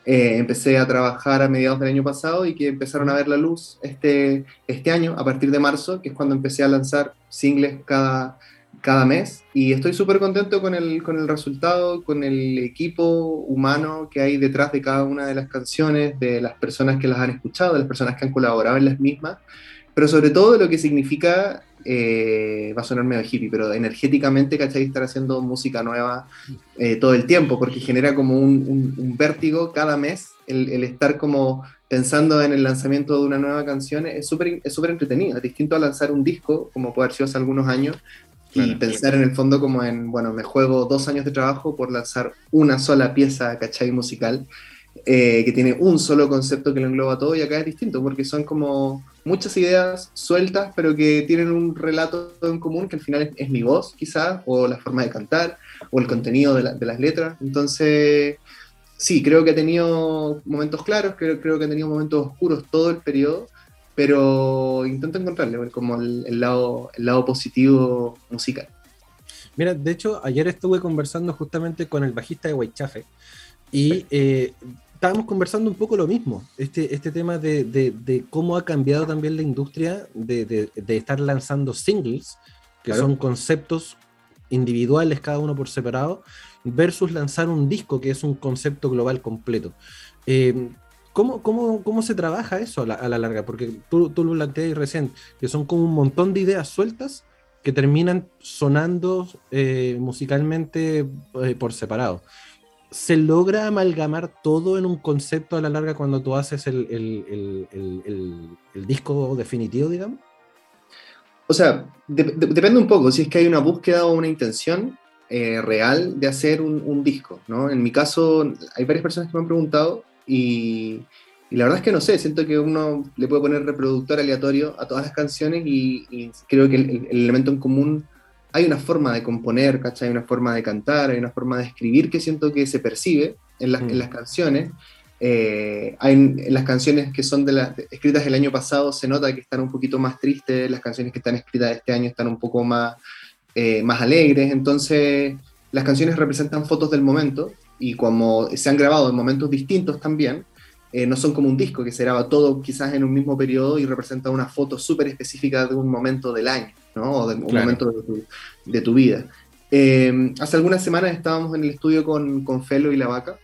eh, empecé a trabajar a mediados del año pasado y que empezaron a ver la luz este, este año, a partir de marzo, que es cuando empecé a lanzar singles cada, cada mes. Y estoy súper contento con el, con el resultado, con el equipo humano que hay detrás de cada una de las canciones, de las personas que las han escuchado, de las personas que han colaborado en las mismas, pero sobre todo de lo que significa eh, va a sonar medio hippie, pero energéticamente, ¿cachai? Estar haciendo música nueva eh, todo el tiempo, porque genera como un, vértigo cada mes, el, estar como pensando en el lanzamiento de una nueva canción es súper es súper entretenido, es distinto a lanzar un disco, como puede haber sido hace algunos años, y pensar en el fondo como en, bueno, me juego dos años de trabajo por lanzar una sola pieza, ¿cachai? Musical, eh, que tiene un solo concepto que lo engloba todo, y acá es distinto, porque son como muchas ideas sueltas, pero que tienen un relato en común, que al final es, mi voz, quizás, o la forma de cantar, o el contenido de, las letras. Entonces, sí, creo que ha tenido momentos claros, creo, creo que ha tenido momentos oscuros todo el periodo, pero intento encontrarle como el, lado, el lado positivo musical. Mira, de hecho, ayer estuve conversando justamente con el bajista de Whitechafe y eh, estábamos conversando un poco lo mismo, este, este tema de, cómo ha cambiado también la industria de, estar lanzando singles, que son conceptos individuales cada uno por separado, versus lanzar un disco que es un concepto global completo. Eh, ¿cómo, cómo, se trabaja eso a la, larga? Porque tú, tú lo planteas recién, que son como un montón de ideas sueltas que terminan sonando eh, musicalmente eh, por separado. ¿se logra amalgamar todo en un concepto a la larga cuando tú haces el, disco definitivo, digamos? O sea, depende un poco, si es que hay una búsqueda o una intención eh, real de hacer un, disco, ¿no? En mi caso, hay varias personas que me han preguntado y, la verdad es que no sé, siento que uno le puede poner reproductor aleatorio a todas las canciones y, creo que el, elemento en común hay una forma de componer, ¿cachai? Hay una forma de cantar, hay una forma de escribir que siento que se percibe en las, en las mm. canciones. Eh, hay, en las canciones que son de las escritas el año pasado se nota que están un poquito más tristes, las canciones que están escritas este año están un poco más, eh, más alegres, entonces las canciones representan fotos del momento y como se han grabado en momentos distintos también, eh, no son como un disco que se graba todo quizás en un mismo periodo y representa una foto súper específica de un momento del año, ¿no? O de un momento de tu, vida. Eh, hace algunas semanas estábamos en el estudio con, con Felo y La Vaca,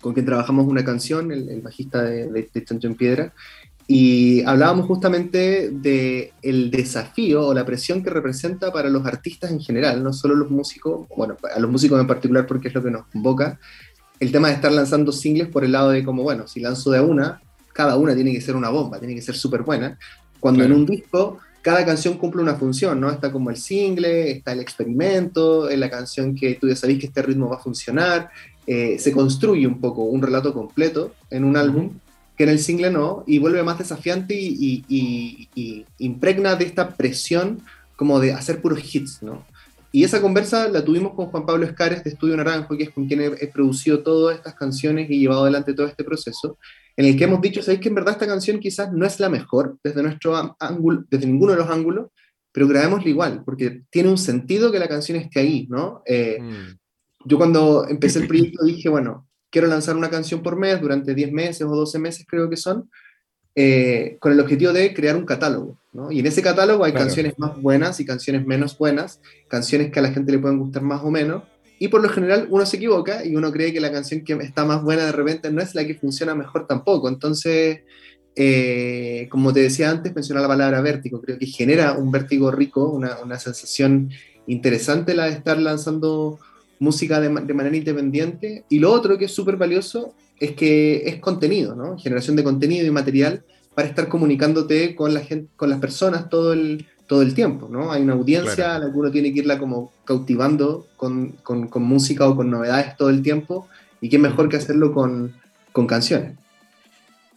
con quien trabajamos una canción, el, bajista de, de, Chancho en Piedra, y hablábamos justamente de el desafío o la presión que representa para los artistas en general, no solo los músicos, bueno, a los músicos en particular porque es lo que nos convoca, el tema de estar lanzando singles por el lado de como, bueno, si lanzo de una, cada una tiene que ser una bomba, tiene que ser súper buena. Cuando en un disco cada canción cumple una función, ¿no? Está como el single, está el experimento, es la canción que tú ya sabes que este ritmo va a funcionar, eh, se construye un poco un relato completo en un álbum, que en el single no, y vuelve más desafiante y, y, impregna de esta presión como de hacer puros hits, ¿no? Y esa conversa la tuvimos con Juan Pablo Escares de Estudio Naranjo, que es con quien he, producido todas estas canciones y llevado adelante todo este proceso, en el que hemos dicho, ¿sabéis que en verdad esta canción quizás no es la mejor desde nuestro ángulo, desde ninguno de los ángulos, pero grabémosla igual, porque tiene un sentido que la canción esté ahí, ¿no? Eh, mm. Yo cuando empecé el proyecto dije, bueno, quiero lanzar una canción por mes durante 10 meses o 12 meses creo que son, eh, con el objetivo de crear un catálogo. ¿no? Y en ese catálogo hay canciones más buenas y canciones menos buenas, canciones que a la gente le pueden gustar más o menos. Y por lo general uno se equivoca y uno cree que la canción que está más buena de repente no es la que funciona mejor tampoco. Entonces, eh, como te decía antes, mencionar la palabra vértigo. Creo que genera un vértigo rico, una, una sensación interesante la de estar lanzando música de, de manera independiente. Y lo otro que es súper valioso es que es contenido, ¿no? Generación de contenido y material para estar comunicándote con la gente, con las personas todo el, todo el tiempo, ¿no? Hay una audiencia a la que uno tiene que irla como cautivando con, con, con, música o con novedades todo el tiempo, y qué mejor que hacerlo con, con canciones.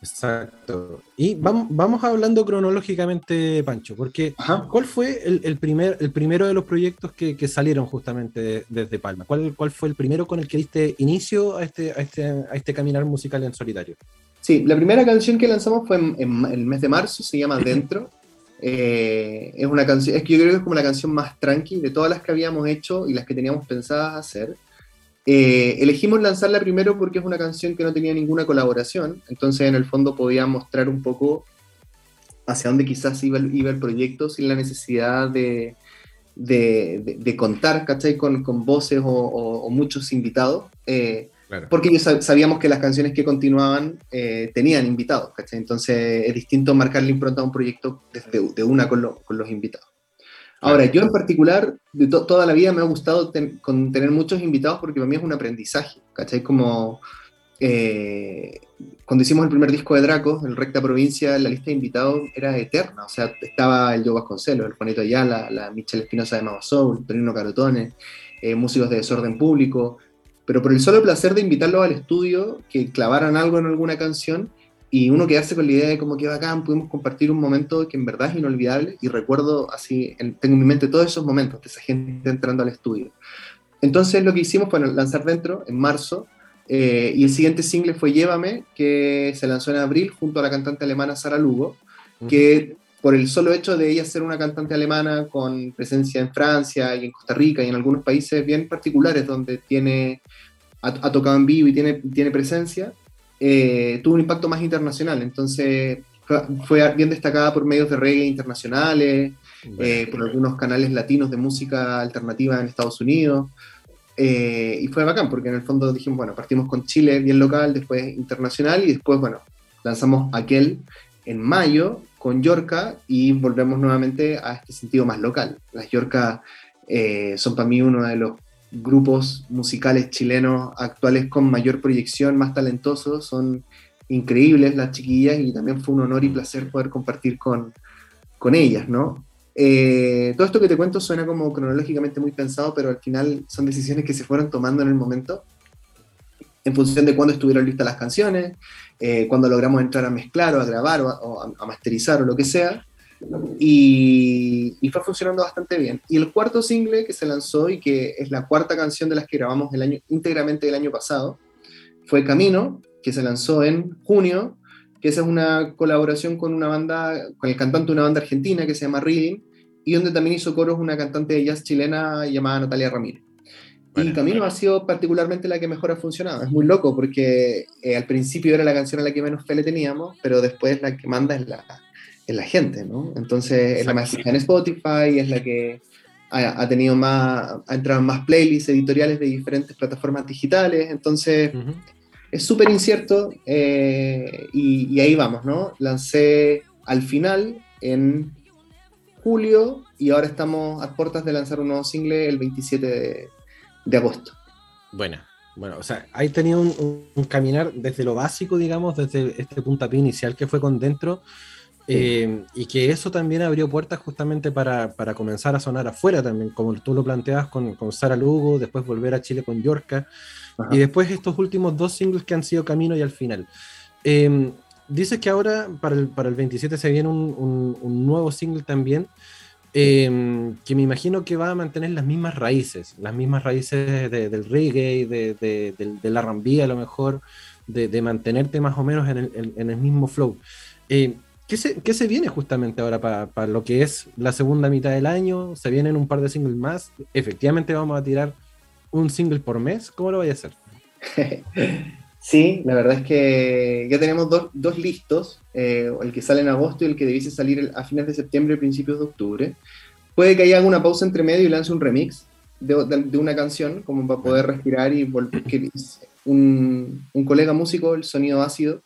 Exacto. Y vamos, vamos hablando cronológicamente, Pancho, porque ¿cuál fue el, primer, el primero de los proyectos que, salieron justamente desde Palma? ¿Cuál, ¿Cuál fue el primero con el que diste inicio a este, a este, a este caminar musical en solitario? Sí, la primera canción que lanzamos fue en, el mes de marzo, se llama Dentro. Eh, es una canción, es que yo creo que es como la canción más tranqui de todas las que habíamos hecho y las que teníamos pensadas hacer. Eh, elegimos lanzarla primero porque es una canción que no tenía ninguna colaboración, entonces en el fondo podía mostrar un poco hacia dónde quizás iba, iba el proyecto sin la necesidad de, de, contar, ¿cachai? Con, con voces o, muchos invitados. Eh, porque ya sabíamos que las canciones que continuaban eh, tenían invitados, ¿cachai? Entonces es distinto marcarle impronta a un proyecto desde de una con, con, los invitados. Ahora, yo en particular, de toda la vida me ha gustado con tener muchos invitados porque para mí es un aprendizaje, ¿cachai? Como eh, cuando hicimos el primer disco de Draco, el Recta Provincia, la lista de invitados era eterna. O sea, estaba el Joe Vasconcelos, el Juanito Ayala, la Michelle Espinosa de Mama Soul, Tonino Carotone, eh, músicos de Desorden Público. Pero por el solo placer de invitarlos al estudio, que clavaran algo en alguna canción y uno quedarse con la idea de cómo que bacán, pudimos compartir un momento que en verdad es inolvidable y recuerdo así, tengo en mi mente todos esos momentos de esa gente entrando al estudio. Entonces lo que hicimos fue lanzar dentro en marzo eh, y el siguiente single fue Llévame, que se lanzó en abril junto a la cantante alemana Sara Lugo, que por el solo hecho de ella ser una cantante alemana con presencia en Francia y en Costa Rica y en algunos países bien particulares donde tiene, ha, tocado en vivo y tiene, tiene presencia, eh, tuvo un impacto más internacional. Entonces fue, bien destacada por medios de reggae internacionales, eh, por algunos canales latinos de música alternativa en Estados Unidos. Eh, y fue bacán, porque en el fondo dijimos, bueno, partimos con Chile bien local, después internacional, y después, bueno, lanzamos aquel en mayo con Yorca y volvemos nuevamente a este sentido más local. Las Yorca eh, son para mí uno de los grupos musicales chilenos actuales con mayor proyección, más talentosos, son increíbles las chiquillas y también fue un honor y placer poder compartir con, con ellas, ¿no? Eh, todo esto que te cuento suena como cronológicamente muy pensado, pero al final son decisiones que se fueron tomando en el momento, en función de cuándo estuvieron listas las canciones, eh, cuando logramos entrar a mezclar o a grabar o, a, masterizar o lo que sea. Y, fue funcionando bastante bien. Y el cuarto single que se lanzó y que es la cuarta canción de las que grabamos el año, íntegramente el año pasado fue Camino, que se lanzó en junio que esa es una colaboración con una banda, con el cantante de una banda argentina que se llama Reading, y donde también hizo coros una cantante de jazz chilena llamada Natalia Ramírez. y Camino ha sido particularmente la que mejor ha funcionado. Es muy loco porque eh, al principio era la canción a la que menos fe le teníamos, pero después la que manda es la, es la gente, ¿no? Entonces es la más en Spotify, es la que ha, tenido más, ha entrado en más playlists editoriales de diferentes plataformas digitales. Entonces es súper incierto eh, y, ahí vamos, ¿no? Lancé al final en julio y ahora estamos a puertas de lanzar un nuevo single el 27 de, agosto. Bueno, bueno, o sea, hay tenido un, caminar desde lo básico, digamos, desde este puntapié inicial que fue con dentro. Eh, y que eso también abrió puertas justamente para, comenzar a sonar afuera también, como tú lo planteabas con, con Sara Lugo, después volver a Chile con Yorka. Y después estos últimos dos singles que han sido Camino y al final. Eh, dices que ahora para el, para el 27 se viene un, un, nuevo single también, em, que me imagino que va a mantener las mismas raíces, las mismas raíces del reggae, de, de, del, del R&B a lo mejor, de, mantenerte más o menos en el, en el mismo flow. Eh, ¿qué, se, ¿qué, se, viene justamente ahora para, para lo que es la segunda mitad del año? ¿Se vienen un par de singles más? ¿Efectivamente vamos a tirar un single por mes? ¿Cómo lo vaya a hacer? sí, la verdad es que ya tenemos dos, listos, eh, el que sale en agosto y el que debiese salir a fines de septiembre y principios de octubre. Puede que haya alguna pausa entre medio y lance un remix de, una canción, como para poder respirar y volver. Un, un colega músico, el sonido ácido,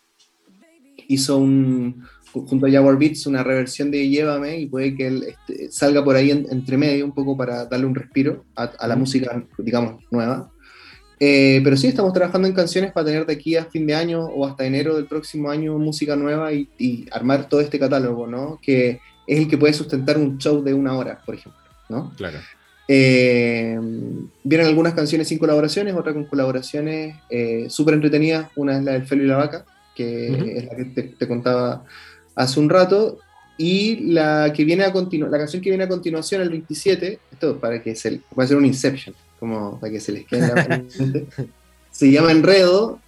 hizo un, junto a Jaguar Beats una reversión de Llévame y puede que él este, salga por ahí entre medio un poco para darle un respiro a, la música, digamos, nueva. Eh, pero sí, estamos trabajando en canciones para tener de aquí a fin de año o hasta enero del próximo año música nueva y, armar todo este catálogo, ¿no? Que es el que puede sustentar un show de una hora, por ejemplo, ¿no? Claro. Eh, vienen algunas canciones sin colaboraciones, otras con colaboraciones eh, súper entretenidas. Una es la del Felo y la Vaca, que es la que te, contaba hace un rato. Y la que viene a la canción que viene a continuación, el 27, esto para que se va a ser un Inception como para que se les quede la Se llama Enredo.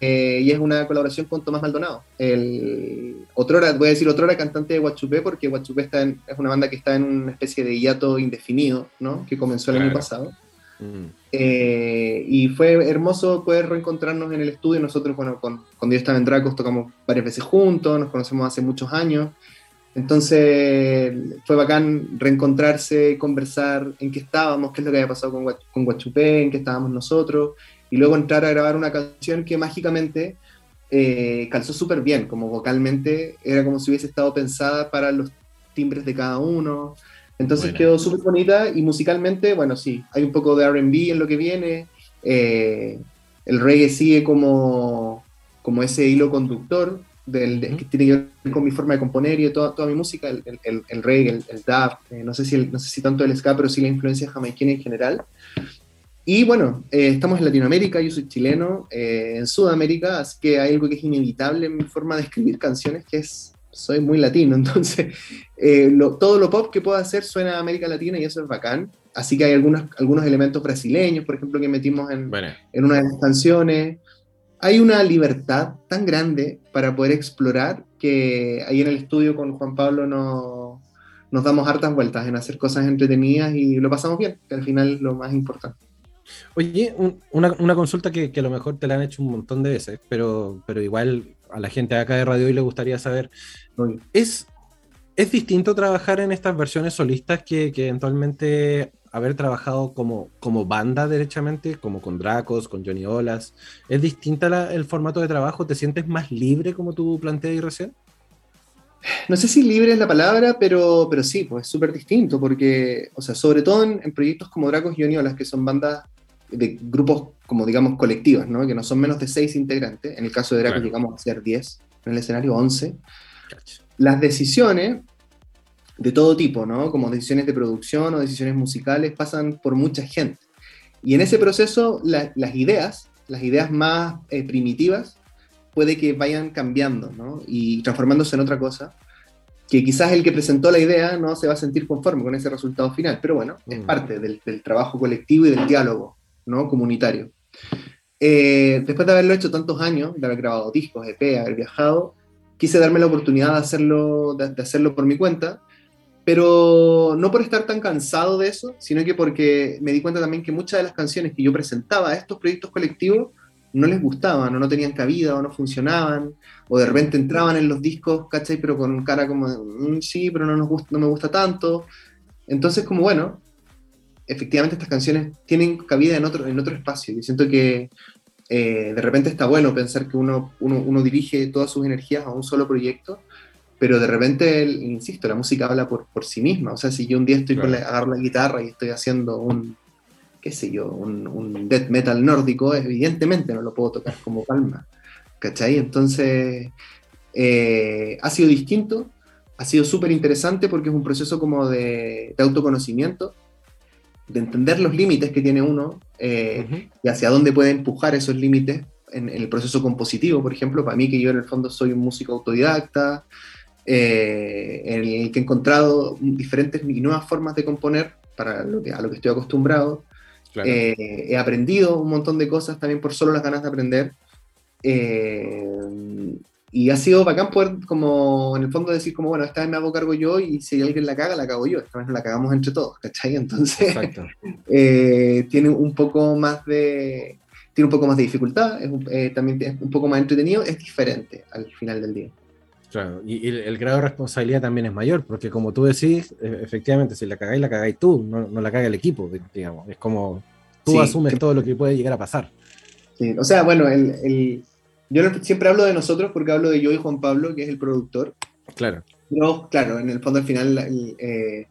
eh, y es una colaboración con Tomás Maldonado. El, otrora, voy a decir otrora cantante de Guachupé, porque Guachupé está es una banda que está en una especie de hiato indefinido, ¿no? que comenzó el año pasado. Mm. Eh, y fue hermoso poder reencontrarnos en el estudio. Nosotros, bueno, con, estaba en Dracos tocamos varias veces juntos, nos conocemos hace muchos años. Entonces fue bacán reencontrarse, conversar en qué estábamos, qué es lo que había pasado con, con Guachupé, en qué estábamos nosotros, y luego entrar a grabar una canción que mágicamente eh, calzó súper bien, como vocalmente, era como si hubiese estado pensada para los timbres de cada uno. Entonces quedó súper bonita y musicalmente, bueno, sí, hay un poco de RB en lo que viene. Eh, el reggae sigue como, como ese hilo conductor del, que tiene que ver con mi forma de componer y de toda, toda mi música, el, el, el reggae, el, el dub, eh, no, sé si no sé si tanto el ska, pero sí la influencia jamaiquina en general. Y bueno, eh, estamos en Latinoamérica, yo soy chileno, eh, en Sudamérica, así que hay algo que es inevitable en mi forma de escribir canciones, que es, soy muy latino, entonces todo lo pop que puedo hacer suena a América Latina y eso es bacán. Así que hay algunos, algunos elementos brasileños, por ejemplo, que metimos en, en una de las canciones hay una libertad tan grande para poder explorar que ahí en el estudio con Juan Pablo no, nos damos hartas vueltas en hacer cosas entretenidas y lo pasamos bien, que al final es lo más importante. Oye, una, consulta que, a lo mejor te la han hecho un montón de veces, pero, pero igual a la gente acá de Radio hoy le gustaría saber, ¿es, ¿es distinto trabajar en estas versiones solistas que, que eventualmente haber trabajado como, como banda derechamente, como con Dracos, con Johnny Olas, ¿es distinta el formato de trabajo? ¿Te sientes más libre como tú planteas recién? No sé si libre es la palabra, pero, pero sí, pues es súper distinto, porque, o sea, sobre todo en, proyectos como Dracos y Johnny Olas, que son bandas de grupos, como digamos, colectivas, ¿no? Que no son menos de seis integrantes. En el caso de Dracos llegamos a ser 10, en el escenario 11. Las decisiones de todo tipo, ¿no? Como decisiones de producción o decisiones musicales pasan por mucha gente. Y en ese proceso las ideas, las ideas más eh, primitivas, puede que vayan cambiando, ¿no? Y transformándose en otra cosa, que quizás el que presentó la idea no se va a sentir conforme con ese resultado final, pero bueno, es mm. parte del, trabajo colectivo y del diálogo, ¿no? Comunitario. Eh, después de haberlo hecho tantos años, de haber grabado discos, EP, haber viajado, quise darme la oportunidad de hacerlo, de hacerlo por mi cuenta pero no por estar tan cansado de eso, sino que porque me di cuenta también que muchas de las canciones que yo presentaba a estos proyectos colectivos no les gustaban, o no tenían cabida, o no funcionaban, o de repente entraban en los discos, ¿cachai? Pero con cara como, mm, sí, pero no, nos gusta, no me gusta tanto. Entonces, como bueno, efectivamente estas canciones tienen cabida en otro, en otro espacio, y siento que eh, de repente está bueno pensar que uno, uno, uno dirige todas sus energías a un solo proyecto, pero de repente, insisto, la música habla por, por sí misma. O sea, si yo un día estoy con la, agarro la guitarra y estoy haciendo un, qué sé yo, un, un death metal nórdico, evidentemente no lo puedo tocar como palma. ¿Cachai? Entonces, eh, ha sido distinto, ha sido súper interesante porque es un proceso como de, de, autoconocimiento, de entender los límites que tiene uno eh, y hacia dónde puede empujar esos límites en, en, el proceso compositivo, por ejemplo, para mí que yo en el fondo soy un músico autodidacta, eh, en el que he encontrado diferentes y nuevas formas de componer para lo que, a lo que estoy acostumbrado. Eh, he aprendido un montón de cosas también por solo las ganas de aprender. Eh, y ha sido bacán poder, como en el fondo, decir, como bueno, esta vez me hago cargo yo y si alguien la caga, la cago yo. Esta vez la cagamos entre todos, ¿cachai? Entonces, tiene un poco más de. Tiene un poco más de dificultad, también es un poco más entretenido, es diferente al final del día. Claro, y, el, grado de responsabilidad también es mayor, porque como tú decís, e, efectivamente, si la cagáis, la cagáis tú, no, la caga el equipo, digamos. Es como tú asumes todo lo que puede llegar a pasar. Sí, o sea, bueno, el, yo siempre hablo de nosotros porque hablo de yo y Juan Pablo, que es el productor. Claro. No, claro, en el fondo al final eh,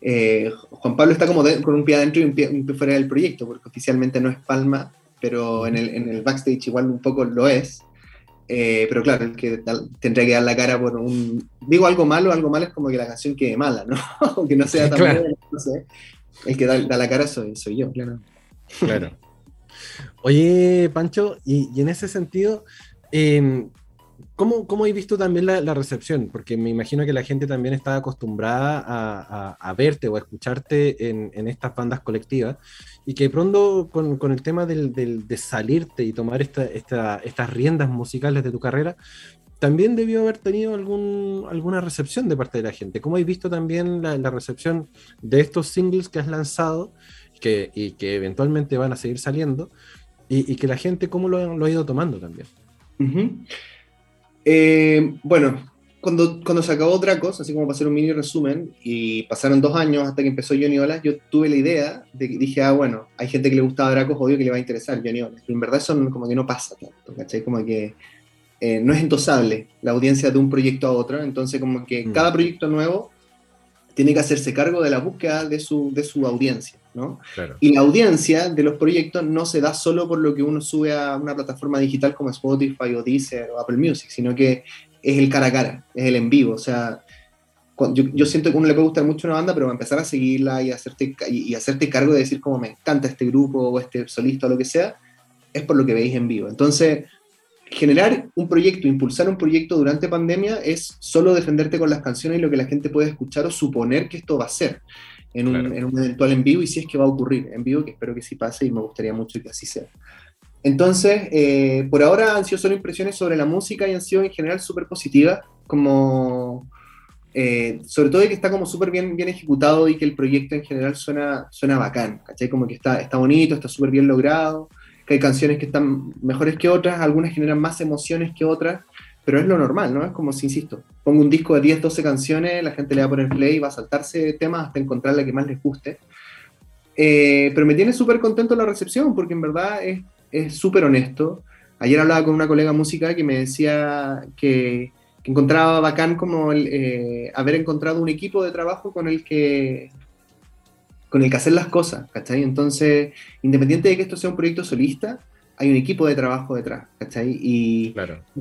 eh, Juan Pablo está como con un pie adentro y un pie, fuera del proyecto, porque oficialmente no es Palma, pero en el, en el backstage igual un poco lo es. Eh, pero claro, el que tendría que dar la cara por un. Digo algo malo, algo malo es como que la canción quede mala, ¿no? Aunque no sea tan buena, no sé. El que da, la cara soy, soy yo, claro. Claro. Oye, Pancho, y, en ese sentido, em, ¿Cómo, ¿Cómo has visto también la, recepción? Porque me imagino que la gente también está acostumbrada a, verte o a escucharte en, estas bandas colectivas y que pronto con, el tema de salirte y tomar estas riendas musicales de tu carrera, también debió haber tenido algún, alguna recepción de parte de la gente. ¿Cómo has visto también la, recepción de estos singles que has lanzado que, y que eventualmente van a seguir saliendo? Y, que la gente, ¿cómo lo, ha ido tomando también? Eh, bueno, cuando, cuando se acabó Dracos, así como para hacer un mini resumen, y pasaron dos años hasta que empezó Johnny Olas, yo tuve la idea de que dije, ah, bueno, hay gente que le gustaba Dracos, obvio que le va a interesar Johnny Olas. Y en verdad eso como que no pasa tanto, ¿cachai? Como que eh, no es endosable la audiencia de un proyecto a otro, entonces como que mm. cada proyecto nuevo tiene que hacerse cargo de la búsqueda de su, de su audiencia, ¿no? Y la audiencia de los proyectos no se da solo por lo que uno sube a una plataforma digital como Spotify o Deezer o Apple Music, sino que es el cara a cara, es el en vivo, o sea, yo, yo, siento que a uno le puede gustar mucho una banda, pero empezar a seguirla y hacerte, y hacerte cargo de decir como me encanta este grupo o este solista o lo que sea, es por lo que veis en vivo. Entonces, generar un proyecto, impulsar un proyecto durante pandemia es solo defenderte con las canciones y lo que la gente puede escuchar o suponer que esto va a ser en un, eventual en vivo y si es que va a ocurrir en vivo, que espero que sí pase y me gustaría mucho que así sea. Entonces, eh, por ahora han sido solo impresiones sobre la música y han sido en general súper positivas, como eh, sobre todo de que está como súper bien, bien ejecutado y que el proyecto en general suena, suena bacán, ¿cachai? Como que está, está bonito, está súper bien logrado que hay canciones que están mejores que otras, algunas generan más emociones que otras, pero es lo normal, ¿no? Es como si, insisto, pongo un disco de 10, 12 canciones, la gente le va a poner play, va a saltarse temas hasta encontrar la que más les guste. Eh, pero me tiene súper contento la recepción, porque en verdad es súper honesto. Ayer hablaba con una colega música que me decía que, encontraba bacán como eh, haber encontrado un equipo de trabajo con el que con el que hacer las cosas, ¿cachai? Entonces, independiente de que esto sea un proyecto solista, hay un equipo de trabajo detrás, ¿cachai? Y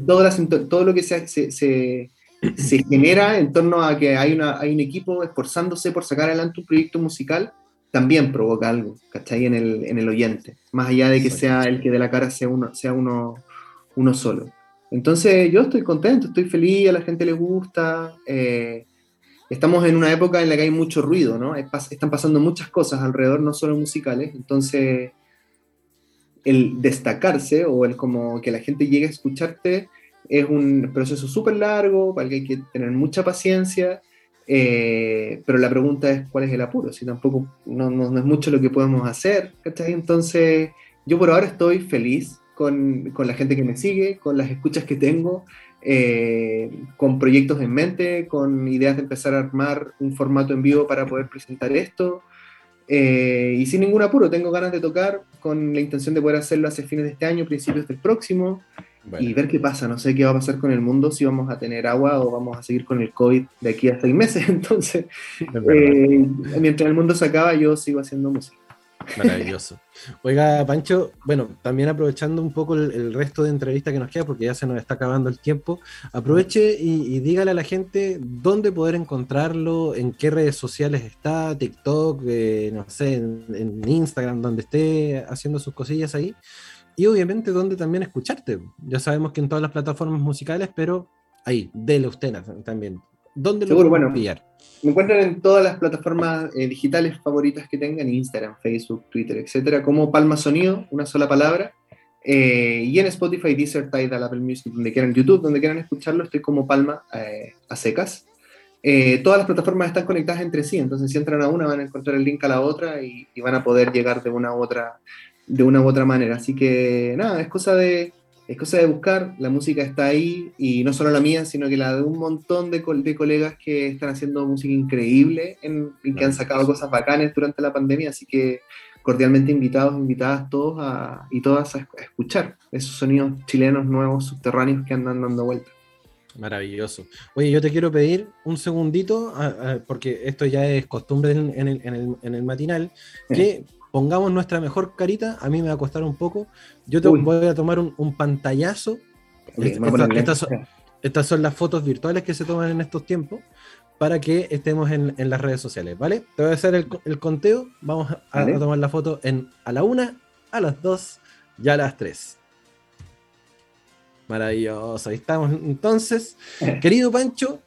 todo, todo, lo que se, se, se, genera en torno a que hay, una, hay un equipo esforzándose por sacar adelante un proyecto musical, también provoca algo, ¿cachai? En el, en el oyente, más allá de que sea el que de la cara sea uno, sea uno, uno solo. Entonces yo estoy contento, estoy feliz, a la gente le gusta. Eh, estamos en una época en la que hay mucho ruido, ¿no? Están pasando muchas cosas alrededor, no solo musicales, entonces el destacarse o el como que la gente llegue a escucharte es un proceso súper largo, para el que hay que tener mucha paciencia, eh, pero la pregunta es cuál es el apuro, si tampoco no, no, es mucho lo que podemos hacer, ¿cachai? Entonces yo por ahora estoy feliz con, con la gente que me sigue, con las escuchas que tengo, eh, con proyectos en mente, con ideas de empezar a armar un formato en vivo para poder presentar esto. Eh, y sin ningún apuro, tengo ganas de tocar con la intención de poder hacerlo hacia fines de este año, principios del próximo, y ver qué pasa. No sé qué va a pasar con el mundo, si vamos a tener agua o vamos a seguir con el COVID de aquí a seis meses. Entonces, eh, mientras el mundo se acaba, yo sigo haciendo música. Maravilloso. Oiga, Pancho, bueno, también aprovechando un poco el, resto de entrevista que nos queda, porque ya se nos está acabando el tiempo, aproveche y, dígale a la gente dónde poder encontrarlo, en qué redes sociales está, TikTok, eh, no sé, en, Instagram, donde esté haciendo sus cosillas ahí, y obviamente dónde también escucharte. Ya sabemos que en todas las plataformas musicales, pero ahí, dele usted también. ¿Dónde lo pueden bueno, pillar? Me encuentran en todas las plataformas eh, digitales favoritas que tengan, Instagram, Facebook, Twitter, etcétera, como Palma Sonido, una sola palabra. Eh, y en Spotify, Deezer, Tidal, Apple Music, donde quieran, YouTube, donde quieran escucharlo, estoy como Palma eh, a secas. todas las plataformas están conectadas entre sí, entonces si entran a una van a encontrar el link a la otra y, y van a poder llegar de una u otra, de una u otra manera. Así que nada, es cosa de es cosa de buscar, la música está ahí y no solo la mía, sino que la de un montón de, de colegas que están haciendo música increíble y que han sacado cosas bacanes durante la pandemia, así que cordialmente invitados, invitadas todos a, y todas a escuchar esos sonidos chilenos nuevos, subterráneos que andan dando vueltas. Maravilloso. Oye, yo te quiero pedir un segundito, porque esto ya es costumbre en, el, en el, matinal, que pongamos nuestra mejor carita, a mí me va a costar un poco. Yo te voy a tomar un, pantallazo. estas, son, las fotos virtuales que se toman en estos tiempos para que estemos en, las redes sociales, ¿vale? Te voy a hacer el, conteo. Vamos a, tomar la foto en, a la una, a las dos y a las tres. Maravilloso, ahí estamos. Entonces, querido Pancho,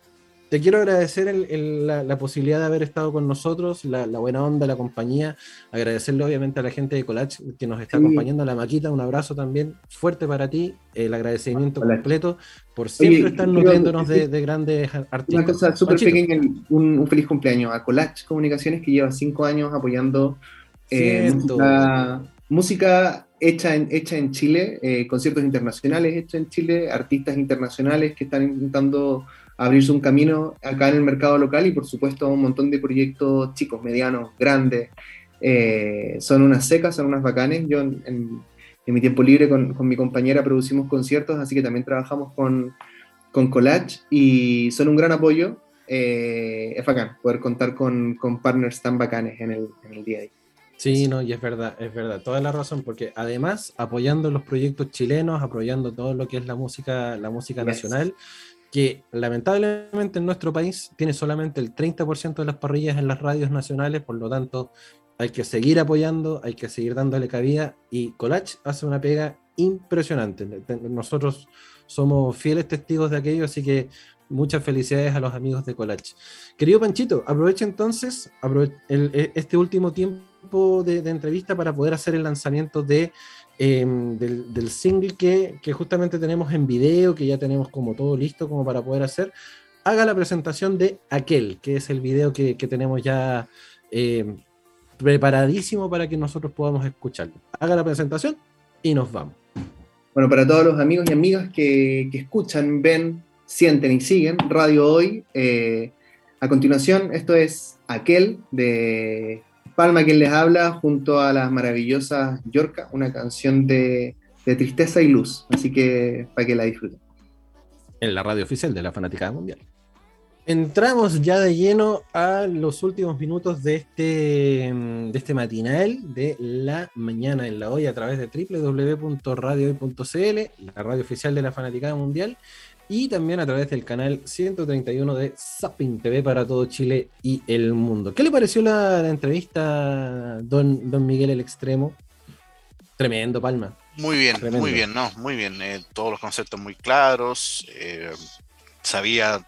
te quiero agradecer la, posibilidad de haber estado con nosotros, la, buena onda, la compañía. Agradecerle obviamente a la gente de Colach que nos está acompañando, a la Maquita, un abrazo también fuerte para ti, el agradecimiento completo por siempre estar nutriéndonos de, grandes artistas. Una cosa súper pequeña, un, feliz cumpleaños a Colach Comunicaciones que lleva cinco años apoyando eh, música, hecha en, hecha en Chile, eh, conciertos internacionales hechos en Chile, artistas internacionales que están intentando abrirse un camino acá en el mercado local y por supuesto un montón de proyectos chicos, medianos, grandes. Eh, son unas secas, son unas bacanes. Yo en, mi tiempo libre con, mi compañera producimos conciertos, así que también trabajamos con, con Collage y son un gran apoyo. Eh, es bacán poder contar con, partners tan bacanes en el, día a día. Sí, no, y es verdad, es verdad, toda la razón, porque además apoyando los proyectos chilenos, apoyando todo lo que es la música, la música nacional, que lamentablemente en nuestro país tiene solamente el 30% de las parrillas en las radios nacionales, por lo tanto hay que seguir apoyando, hay que seguir dándole cabida y Colach hace una pega impresionante. Nosotros somos fieles testigos de aquello, así que muchas felicidades a los amigos de Colach. Querido Panchito, aprovecha entonces e, este último tiempo de, de entrevista para poder hacer el lanzamiento de Em, del, single que, justamente tenemos en video, que ya tenemos como todo listo como para poder hacer, haga la presentación de aquel, que es el video que, tenemos ya em, preparadísimo para que nosotros podamos escucharlo. Haga la presentación y nos vamos. Bueno, para todos los amigos y amigas que, escuchan, ven, sienten y siguen Radio Hoy, eh, a continuación, esto es Aquel de Palma quien les habla junto a las maravillosas Yorca, una canción de, tristeza y luz. Así que para que la disfruten. En la radio oficial de la Fanaticada Mundial. Entramos ya de lleno a los últimos minutos de este, de este matinal de la mañana en la hoy a través de www.radiohoy.cl, la radio oficial de la Fanaticada Mundial y también a través del canal 131 de Zapping TV para todo Chile y el mundo. ¿Qué le pareció la, entrevista, don, don Miguel el Extremo? Tremendo, Palma. Muy bien, muy bien, ¿no? Muy bien. Eh, todos los conceptos muy claros. Eh, sabía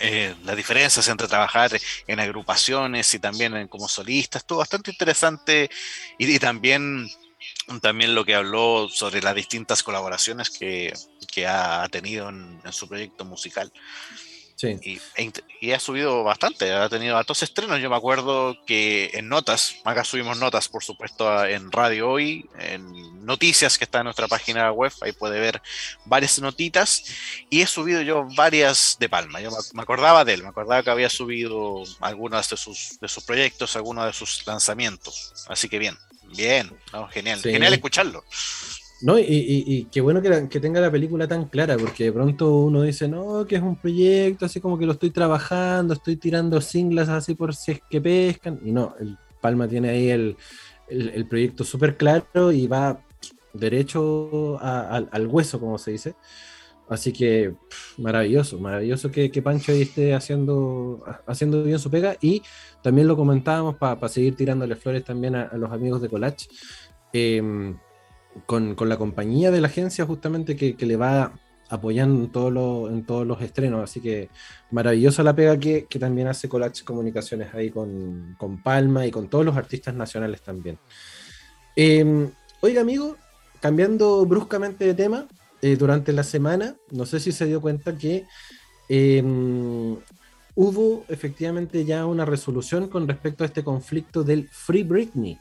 eh, las diferencias entre trabajar en agrupaciones y también en, como solista. Estuvo bastante interesante y también también lo que habló sobre las distintas colaboraciones que, ha tenido en, su proyecto musical. Sí. E y, ha subido bastante, ha tenido altos estrenos. Yo me acuerdo que en notas, acá subimos notas, por supuesto, en Radio Hoy, en noticias que está en nuestra página web, ahí puede ver varias notitas. Y he subido yo varias de Palma. Yo me acordaba de él, me acordaba que había subido algunos de sus, de sus proyectos, algunos de sus lanzamientos. Así que bien. Bien, genial, genial escucharlo. No, y, qué bueno que, tenga la película tan clara, porque de pronto uno dice, no, que es un proyecto, así como que lo estoy trabajando, estoy tirando singles así por si es que pescan. Y no, el Palma tiene ahí el, proyecto súper claro y va derecho al hueso, como se dice. Así que maravilloso, maravilloso que, Pancho ahí esté haciendo, haciendo bien su pega. Y también lo comentábamos para seguir tirándole flores también a, los amigos de Colach, em, con, la compañía de la agencia justamente que, le va apoyando en, todo en todos los estrenos. Así que maravillosa la pega que, también hace Colach Comunicaciones ahí con, Palma y con todos los artistas nacionales también. Em, oiga, amigo, cambiando bruscamente de tema, eh, durante la semana, no sé si se dio cuenta que em, hubo efectivamente ya una resolución con respecto a este conflicto del Free Britney.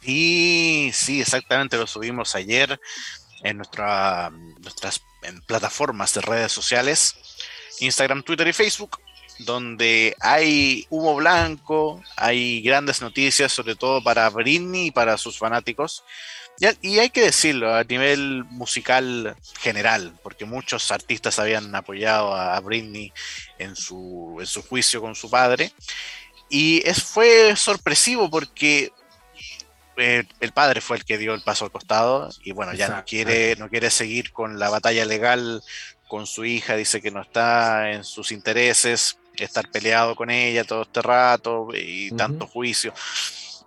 Sí, sí, exactamente, lo subimos ayer en nuestra, nuestras plataformas de redes sociales, Instagram, Twitter y Facebook, donde hay humo blanco, hay grandes noticias, sobre todo para Britney y para sus fanáticos, y hay que decirlo a nivel musical general, porque muchos artistas habían apoyado a Britney en su, en su juicio con su padre. Y es, fue sorpresivo porque eh, el padre fue el que dio el paso al costado y bueno, ya no quiere, no quiere seguir con la batalla legal con su hija, dice que no está en sus intereses estar peleado con ella todo este rato y tanto juicio.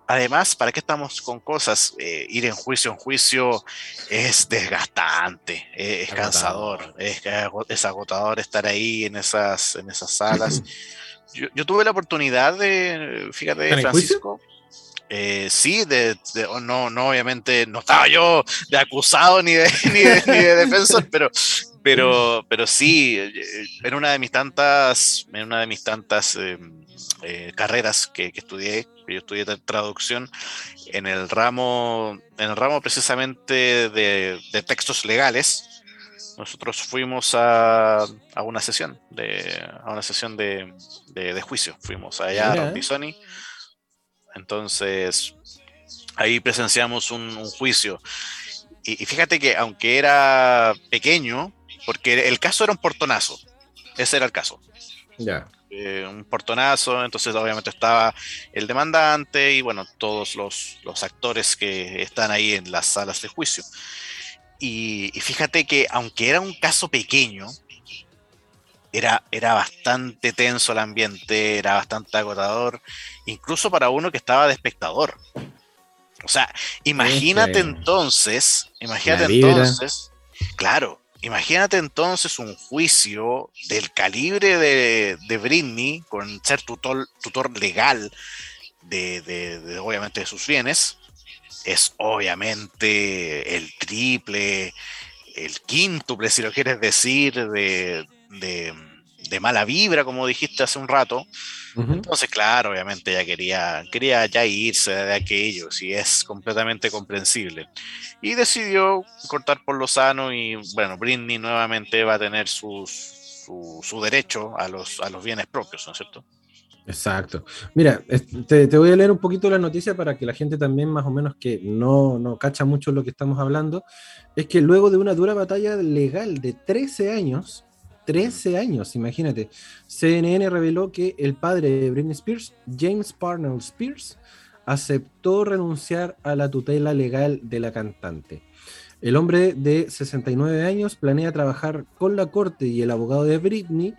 Además, ¿para qué estamos con cosas? Eh, ir en juicio en juicio es desgastante, es, cansador, es, es, agotador estar ahí en esas, en esas salas. yo, tuve la oportunidad de, fíjate, Francisco. Eh, sí, de, oh, no, no, obviamente no estaba yo de acusado ni de, ni de, defensor, pero, pero, pero sí, eh, en una de mis tantas, en una de mis tantas em, carreras que, que, estudié, yo estudié traducción en el ramo, en el ramo precisamente de, textos legales. Nosotros fuimos a, una sesión de a una sesión de, juicio. Fuimos allá a Bisoni. Entonces ahí presenciamos un, juicio. Y, y, fíjate que aunque era pequeño, porque el caso era un portonazo, ese era el caso. Ya. Eh, un portonazo, entonces obviamente estaba el demandante y bueno, todos los, actores que están ahí en las salas de juicio. Y, fíjate que aunque era un caso pequeño, era, era bastante tenso el ambiente, era bastante agotador, incluso para uno que estaba de espectador. O sea, imagínate entonces, imagínate entonces, claro, Imagínate entonces un juicio del calibre de, de Britney, con ser tutor, tutor legal de, obviamente de sus bienes, es obviamente el triple, el quíntuple, si lo quieres decir, de, de mala vibra, como dijiste hace un rato. Entonces, claro, obviamente ya quería, quería ya irse de aquello, si es completamente comprensible. Y decidió cortar por lo sano y bueno, Britney nuevamente va a tener sus, su, derecho a los, a los bienes propios, ¿no es cierto? Exacto. Mira, te, te, voy a leer un poquito la noticia para que la gente también más o menos que no, no cacha mucho lo que estamos hablando. Es que luego de una dura batalla legal de 13 años, 13 años, imagínate. CNN reveló que el padre de Britney Spears, James Parnell Spears, aceptó renunciar a la tutela legal de la cantante. El hombre de 69 años planea trabajar con la corte y el abogado de Britney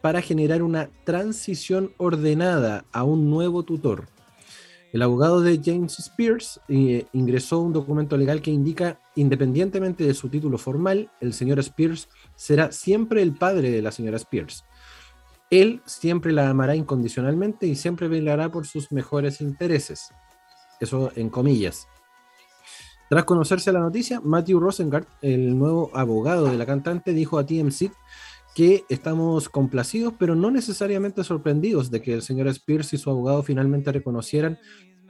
para generar una transición ordenada a un nuevo tutor. El abogado de James Spears eh, ingresó un documento legal que indica, independientemente de su título formal, el señor Spears será siempre el padre de la señora Spears. Él siempre la amará incondicionalmente y siempre velará por sus mejores intereses. Eso en comillas. Tras conocerse la noticia, Matthew Rosengart, el nuevo abogado de la cantante, dijo a TMC que estamos complacidos, pero no necesariamente sorprendidos de que el señor Spears y su abogado finalmente reconocieran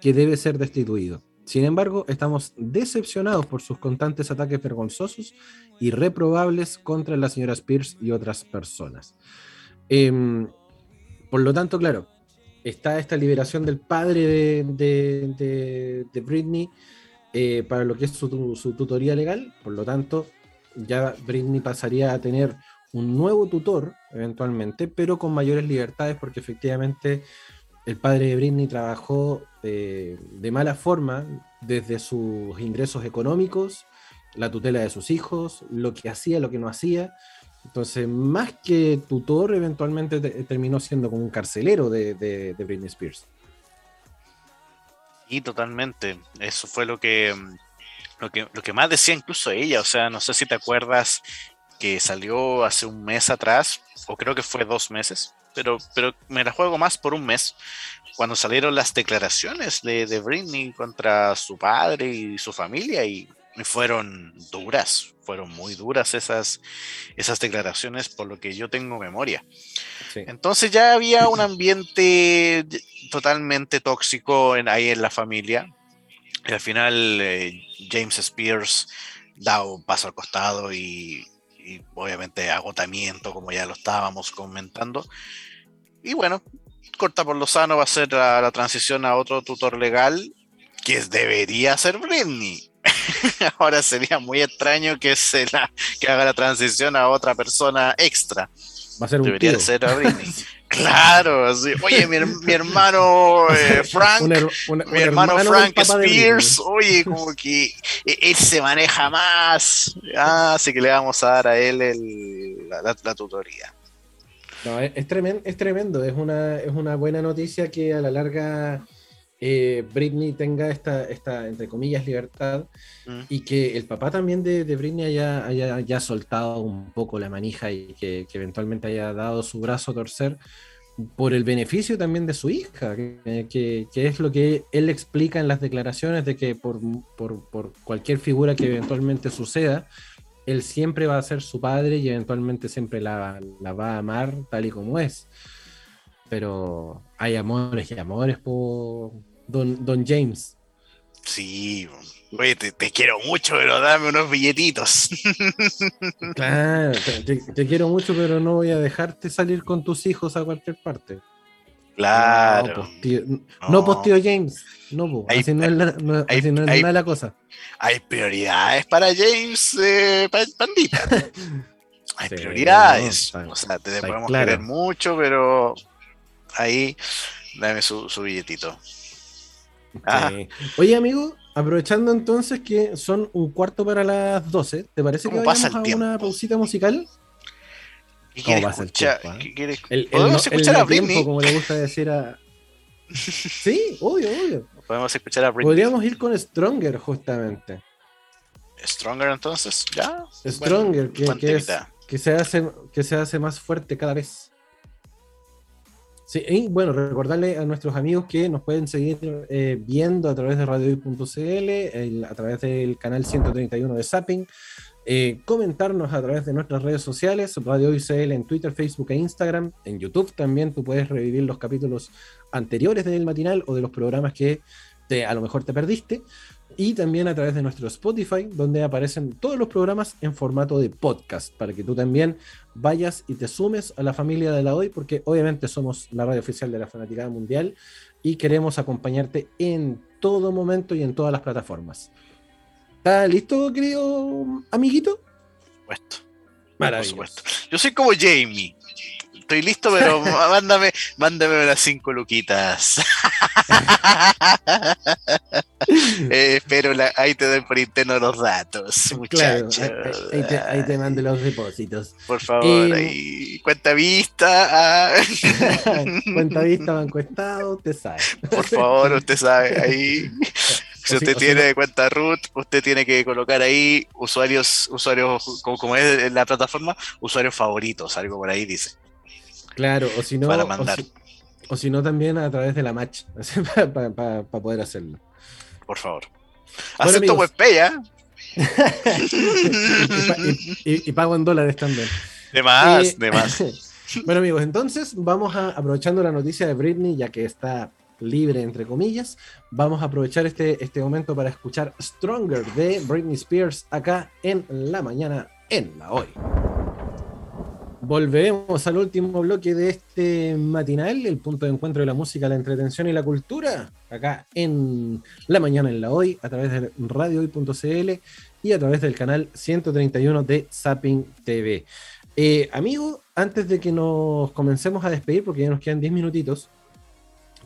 que debe ser destituido. Sin embargo, estamos decepcionados por sus constantes ataques vergonzosos y reprobables contra la señora Spears y otras personas. Em, por lo tanto, claro, está esta liberación del padre de, Britney eh, para lo que es su, su, tutoría legal. Por lo tanto, ya Britney pasaría a tener un nuevo tutor eventualmente, pero con mayores libertades porque efectivamente el padre de Britney trabajó eh, de mala forma desde sus ingresos económicos, la tutela de sus hijos, lo que hacía, lo que no hacía. Entonces, más que tutor, eventualmente terminó siendo como un carcelero de, Britney Spears. Y totalmente. Eso fue lo que, lo que, lo que más decía incluso ella. O sea, no sé si te acuerdas que salió hace un mes atrás, o creo que fue dos meses, pero, pero me la juego más por un mes, cuando salieron las declaraciones de, de Britney contra su padre y su familia y fueron duras, fueron muy duras esas, esas declaraciones por lo que yo tengo memoria. Entonces ya había un ambiente totalmente tóxico en, ahí en la familia. Y al final eh, James Spears da un paso al costado y, y obviamente agotamiento, como ya lo estábamos comentando. Y bueno, corta por lo sano va a ser la, transición a otro tutor legal, que debería ser Britney. Ahora sería muy extraño que, se la, que haga la transición a otra persona extra. Va a ser un Debería ser a Britney. claro, oye, mi, hermano eh, Frank, mi hermano, Frank Spears, oye, como que e, él se maneja más, ah, así que le vamos a dar a él el, la tutoría. Es, tremendo, es tremendo, es una, es una buena noticia que a la larga eh, Britney tenga esta, esta, entre comillas, libertad mm. y que el papá también de, Britney haya, haya, soltado un poco la manija y que, eventualmente haya dado su brazo a torcer por el beneficio también de su hija, que, es lo que él explica en las declaraciones de que por, por, cualquier figura que eventualmente suceda, él siempre va a ser su padre y eventualmente siempre la, la va a amar tal y como es pero hay amores y amores por Don, Don James. Sí, oye, te, quiero mucho, pero dame unos billetitos. Claro, te, quiero mucho, pero no voy a dejarte salir con tus hijos a cualquier parte. Claro. No, pues tío, James. No, pues, así no es, la, no, es la cosa. Hay prioridades para James, eh, pandita. hay prioridades. o sea, te podemos querer mucho, pero ahí dame su, billetito. Ah. Oye, amigo, aprovechando entonces que son un cuarto para las 12, ¿te parece que vayamos a una pausita musical? ¿Qué quieres escuchar? Ah? ¿Qué quieres? El, ¿Podemos escuchar a Britney? Tiempo, como le gusta decir a... sí, obvio, obvio. Podemos escuchar a Britney. Podríamos ir con Stronger, justamente. Stronger entonces, ya. Stronger, que, que, se hace, que se hace más fuerte cada vez. Sí, y bueno, recordarle a nuestros amigos que nos pueden seguir eh, viendo a través de radiohoy.cl, a través del canal 131 de Zapping, eh, comentarnos a través de nuestras redes sociales, Radio CL en Twitter, Facebook e Instagram, en YouTube también tú puedes revivir los capítulos anteriores del matinal o de los programas que te, a lo mejor te perdiste y también a través de nuestro Spotify, donde aparecen todos los programas en formato de podcast, para que tú también vayas y te sumes a la familia de la hoy, porque obviamente somos la radio oficial de la Fanaticada Mundial y queremos acompañarte en todo momento y en todas las plataformas. ¿Está listo, querido amiguito? Por supuesto. Por supuesto. Yo soy como Jamie estoy listo, pero mándame, mándame unas cinco luquitas. eh, pero ahí te doy por interno los datos, muchachos. ahí, te, mando los depósitos. Por favor, eh, ahí, cuenta vista. Ah. cuenta vista, banco estado, usted sabe. Por favor, usted sabe, ahí. Si usted tiene cuenta root, usted tiene que colocar ahí usuarios, usuarios, como, como es la plataforma, usuarios favoritos, algo por ahí dice. Claro, o si no. O si, no, también a través de la match, para poder hacerlo. Por favor. Acepto WebPay, ¿ya? y, pago en dólares también. De más, eh, de más. bueno, amigos, entonces vamos a, aprovechando la noticia de Britney, ya que está libre, entre comillas, vamos a aprovechar este, este momento para escuchar Stronger de Britney Spears acá en la mañana en la hoy. Volvemos al último bloque de este matinal, el punto de encuentro de la música, la entretención y la cultura, acá en la mañana en la hoy, a través de radiohoy.cl y a través del canal 131 de Zapping TV. Eh, amigo, antes de que nos comencemos a despedir, porque ya nos quedan 10 minutitos,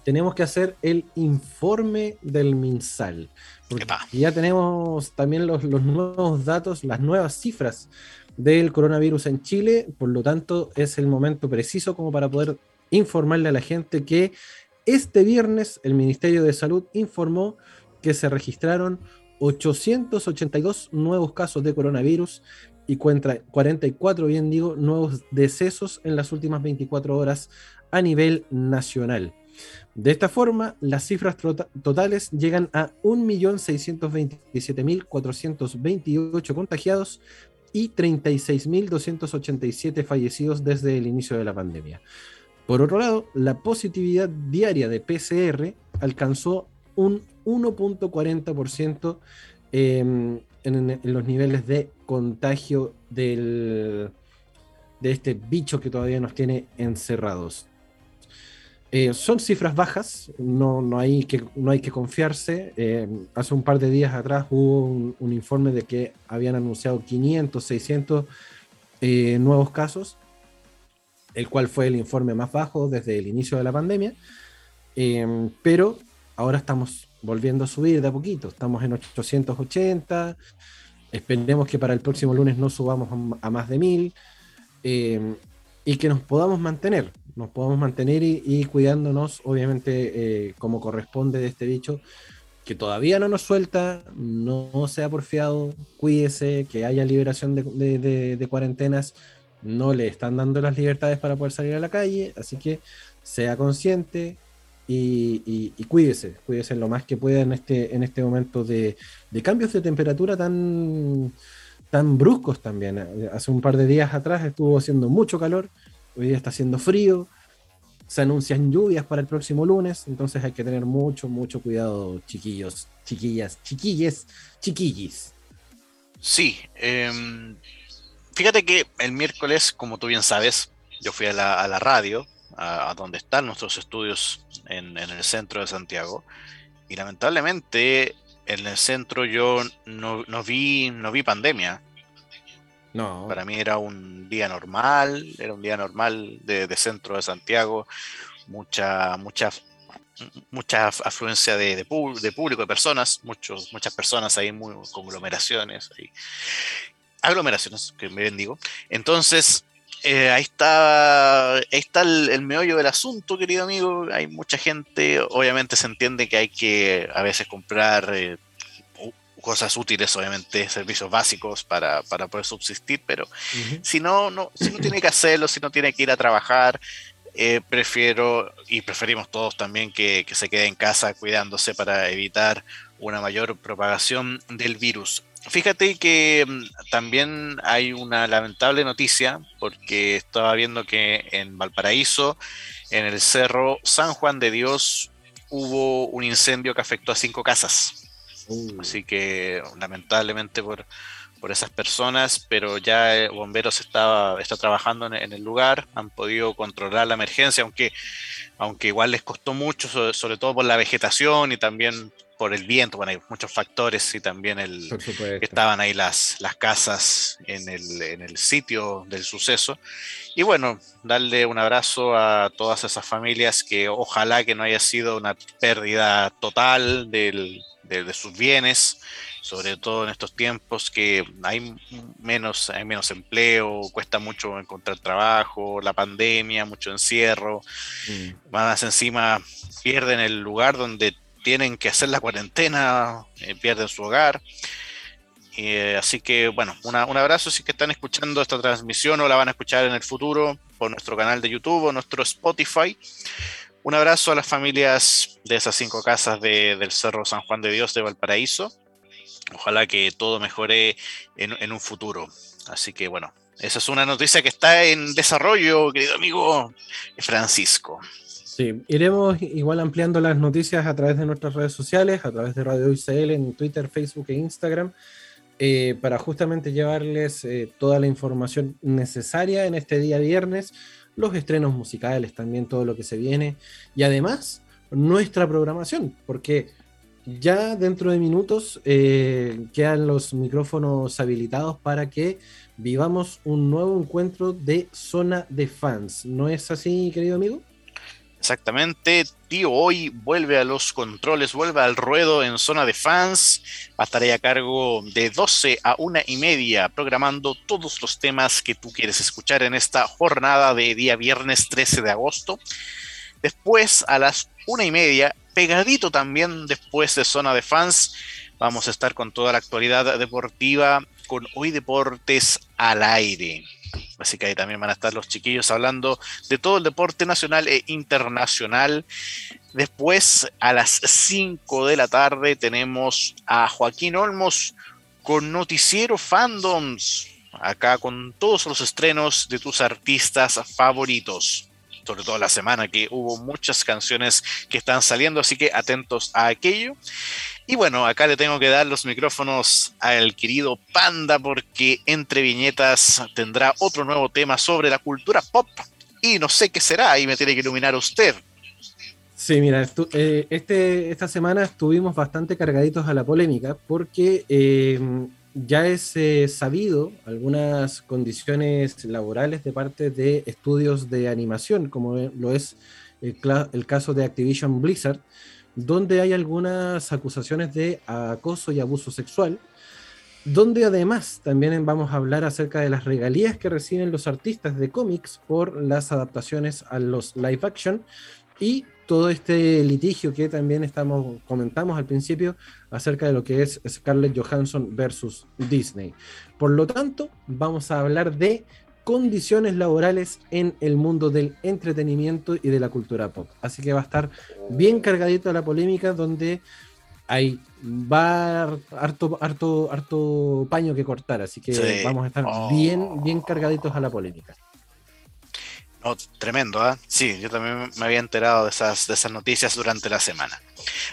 tenemos que hacer el informe del MinSal. Porque ya tenemos también los, los nuevos datos, las nuevas cifras del coronavirus en Chile, por lo tanto es el momento preciso como para poder informarle a la gente que este viernes el Ministerio de Salud informó que se registraron 882 nuevos casos de coronavirus y 44, bien digo, nuevos decesos en las últimas 24 horas a nivel nacional. De esta forma, las cifras totales llegan a 1.627.428 contagiados y 36.287 fallecidos desde el inicio de la pandemia. Por otro lado, la positividad diaria de PCR alcanzó un 1.40% em, en, los niveles de contagio del, de este bicho que todavía nos tiene encerrados. Eh, son cifras bajas, no, no, hay que, no hay que confiarse. Eh, hace un par de días atrás hubo un, informe de que habían anunciado 500, 600 eh, nuevos casos, el cual fue el informe más bajo desde el inicio de la pandemia. pero ahora estamos volviendo a subir de a poquito, estamos en 880. Esperemos que para el próximo lunes no subamos a, más de 1000 y que nos podamos mantener. Nos podamos mantener y, cuidándonos, obviamente, eh, como corresponde de este bicho, que todavía no nos suelta, no sea porfiado, cuídese, que haya liberación de, cuarentenas, no le están dando las libertades para poder salir a la calle, así que sea consciente y, cuídese, cuídese lo más que pueda en este, en este momento de, cambios de temperatura tan, tan bruscos también. Hace un par de días atrás estuvo haciendo mucho calor, hoy día está haciendo frío, se anuncian lluvias para el próximo lunes, entonces hay que tener mucho, mucho cuidado, chiquillos, chiquillas, chiquilles, chiquillis. Sí, em, fíjate que el miércoles, como tú bien sabes, yo fui a la, radio, a, donde están nuestros estudios en, el centro de Santiago, y lamentablemente en el centro yo no vi, no vi pandemia. No. Para mí era un día normal, era un día normal de, centro de Santiago, mucha, mucha, mucha afluencia de, público, de personas, muchos, muchas personas ahí, muy, conglomeraciones, aglomeraciones, que me bendigo. Entonces, eh, ahí está, ahí está el, meollo del asunto, querido amigo. Hay mucha gente, obviamente se entiende que hay que a veces comprar eh, cosas útiles, obviamente, servicios básicos para, poder subsistir, pero si no, no, si no tiene que hacerlo, si no tiene que ir a trabajar, eh, prefiero y preferimos todos también que, se quede en casa cuidándose para evitar una mayor propagación del virus. Fíjate que mm, también hay una lamentable noticia porque estaba viendo que en Valparaíso, en el cerro San Juan de Dios, hubo un incendio que afectó a cinco casas. Uh. Así que lamentablemente por, por esas personas, pero ya Bomberos está, está trabajando en, el lugar, han podido controlar la emergencia, aunque, aunque igual les costó mucho, sobre, todo por la vegetación y también por el viento, bueno, hay muchos factores y también el, estaban ahí las, las casas en el, en el sitio del suceso. Y bueno, darle un abrazo a todas esas familias que ojalá que no haya sido una pérdida total del, de, sus bienes, sobre todo en estos tiempos que hay menos, hay menos empleo, cuesta mucho encontrar trabajo, la pandemia, mucho encierro, mm. más encima pierden el lugar donde tienen que hacer la cuarentena, eh, pierden su hogar. Eh, así que bueno, un abrazo si que están escuchando esta transmisión o la van a escuchar en el futuro por nuestro canal de YouTube o nuestro Spotify. Un abrazo a las familias de esas cinco casas del Cerro San Juan de Dios de Valparaíso. Ojalá que todo mejore en, un futuro. Así que bueno, esa es una noticia que está en desarrollo, querido amigo Francisco. Sí, iremos igual ampliando las noticias a través de nuestras redes sociales, a través de Radio ICL en Twitter, Facebook e Instagram, eh, para justamente llevarles eh, toda la información necesaria en este día viernes los estrenos musicales, también todo lo que se viene y además nuestra programación, porque ya dentro de minutos eh, quedan los micrófonos habilitados para que vivamos un nuevo encuentro de zona de fans. ¿No es así, querido amigo? Exactamente, tío hoy vuelve a los controles, vuelve al ruedo en zona de fans. Va a estar ahí a cargo de 12 a una y media, programando todos los temas que tú quieres escuchar en esta jornada de día viernes 13 de agosto. Después, a las una y media, pegadito también después de zona de fans, vamos a estar con toda la actualidad deportiva con Hoy Deportes al aire. Así que ahí también van a estar los chiquillos hablando de todo el deporte nacional e internacional. Después, a las 5 de la tarde, tenemos a Joaquín Olmos con Noticiero Fandoms. Acá con todos los estrenos de tus artistas favoritos sobre todo la semana que hubo muchas canciones que están saliendo, así que atentos a aquello. Y bueno, acá le tengo que dar los micrófonos al querido Panda porque entre viñetas tendrá otro nuevo tema sobre la cultura pop y no sé qué será y me tiene que iluminar usted. Sí, mira, eh, este, esta semana estuvimos bastante cargaditos a la polémica porque em, ya es eh, sabido algunas condiciones laborales de parte de estudios de animación, como lo es el caso de Activision Blizzard, donde hay algunas acusaciones de acoso y abuso sexual. donde además también vamos a hablar acerca de las regalías que reciben los artistas de cómics por las adaptaciones a los live action y todo este litigio que también estamos comentamos al principio acerca de lo que es Scarlett Johansson versus Disney. Por lo tanto, vamos a hablar de condiciones laborales en el mundo del entretenimiento y de la cultura pop. Así que va a estar bien cargadito la polémica donde hay va harto, harto, harto paño que cortar, así que vamos a estar bien, oh. bien cargaditos a la polémica. No, tremendo, ¿ah? Sí, yo también me había enterado de esas, de esas noticias durante la semana.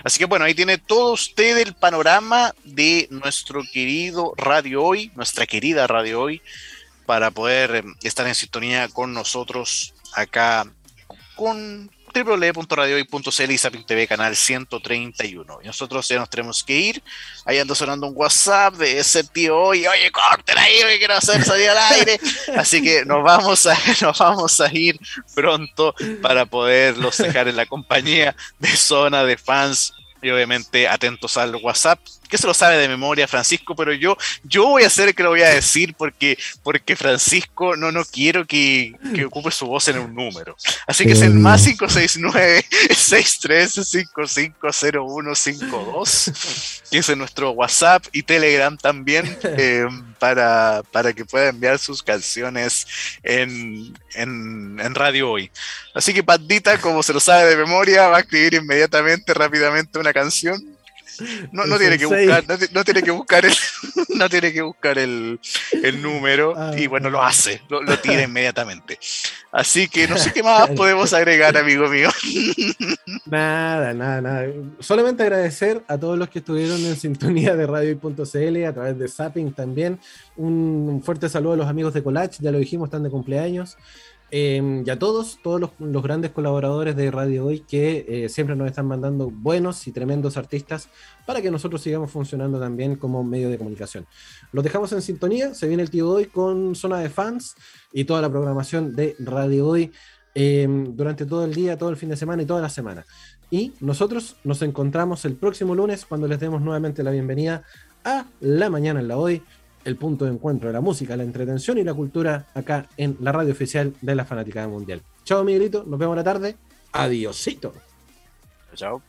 Así que bueno, ahí tiene todo usted el panorama de nuestro querido Radio Hoy, nuestra querida Radio Hoy, para poder eh, estar en sintonía con nosotros acá con www.radiohoy.cl y Sapin TV canal 131. Y nosotros ya nos tenemos que ir. Ahí ando sonando un WhatsApp de ese tío hoy, oye, córtela ahí, que quiero hacer salir al aire. Así que nos vamos a, nos vamos a ir pronto para poderlos dejar en la compañía de zona de fans y obviamente atentos al WhatsApp, que se lo sabe de memoria Francisco, pero yo, yo voy a hacer que lo voy a decir porque, porque Francisco no, no quiero que, que ocupe su voz en un número. Así que es el más 569 63550152, que es en nuestro WhatsApp y Telegram también, eh, para, para que pueda enviar sus canciones en, en, en Radio Hoy. Así que Pandita, como se lo sabe de memoria, va a escribir inmediatamente, rápidamente una canción no, no tiene que buscar, no, tiene que buscar el, no tiene que buscar el, el número ah, y bueno, lo hace, lo, lo, tira inmediatamente. Así que no sé qué más podemos agregar, amigo mío. Nada, nada, nada. Solamente agradecer a todos los que estuvieron en sintonía de radio.cl a través de Zapping también. Un fuerte saludo a los amigos de Collage, ya lo dijimos, están de cumpleaños. Eh, y a todos, todos los, grandes colaboradores de Radio Hoy que eh, siempre nos están mandando buenos y tremendos artistas para que nosotros sigamos funcionando también como medio de comunicación. Los dejamos en sintonía, se viene el tío Hoy con Zona de Fans y toda la programación de Radio Hoy em, durante todo el día, todo el fin de semana y toda la semana. Y nosotros nos encontramos el próximo lunes cuando les demos nuevamente la bienvenida a La Mañana en la Hoy el punto de encuentro de la música, la entretención y la cultura acá en la radio oficial de la Fanaticada Mundial. Chao, Miguelito, nos vemos la tarde. Adiosito. Chao.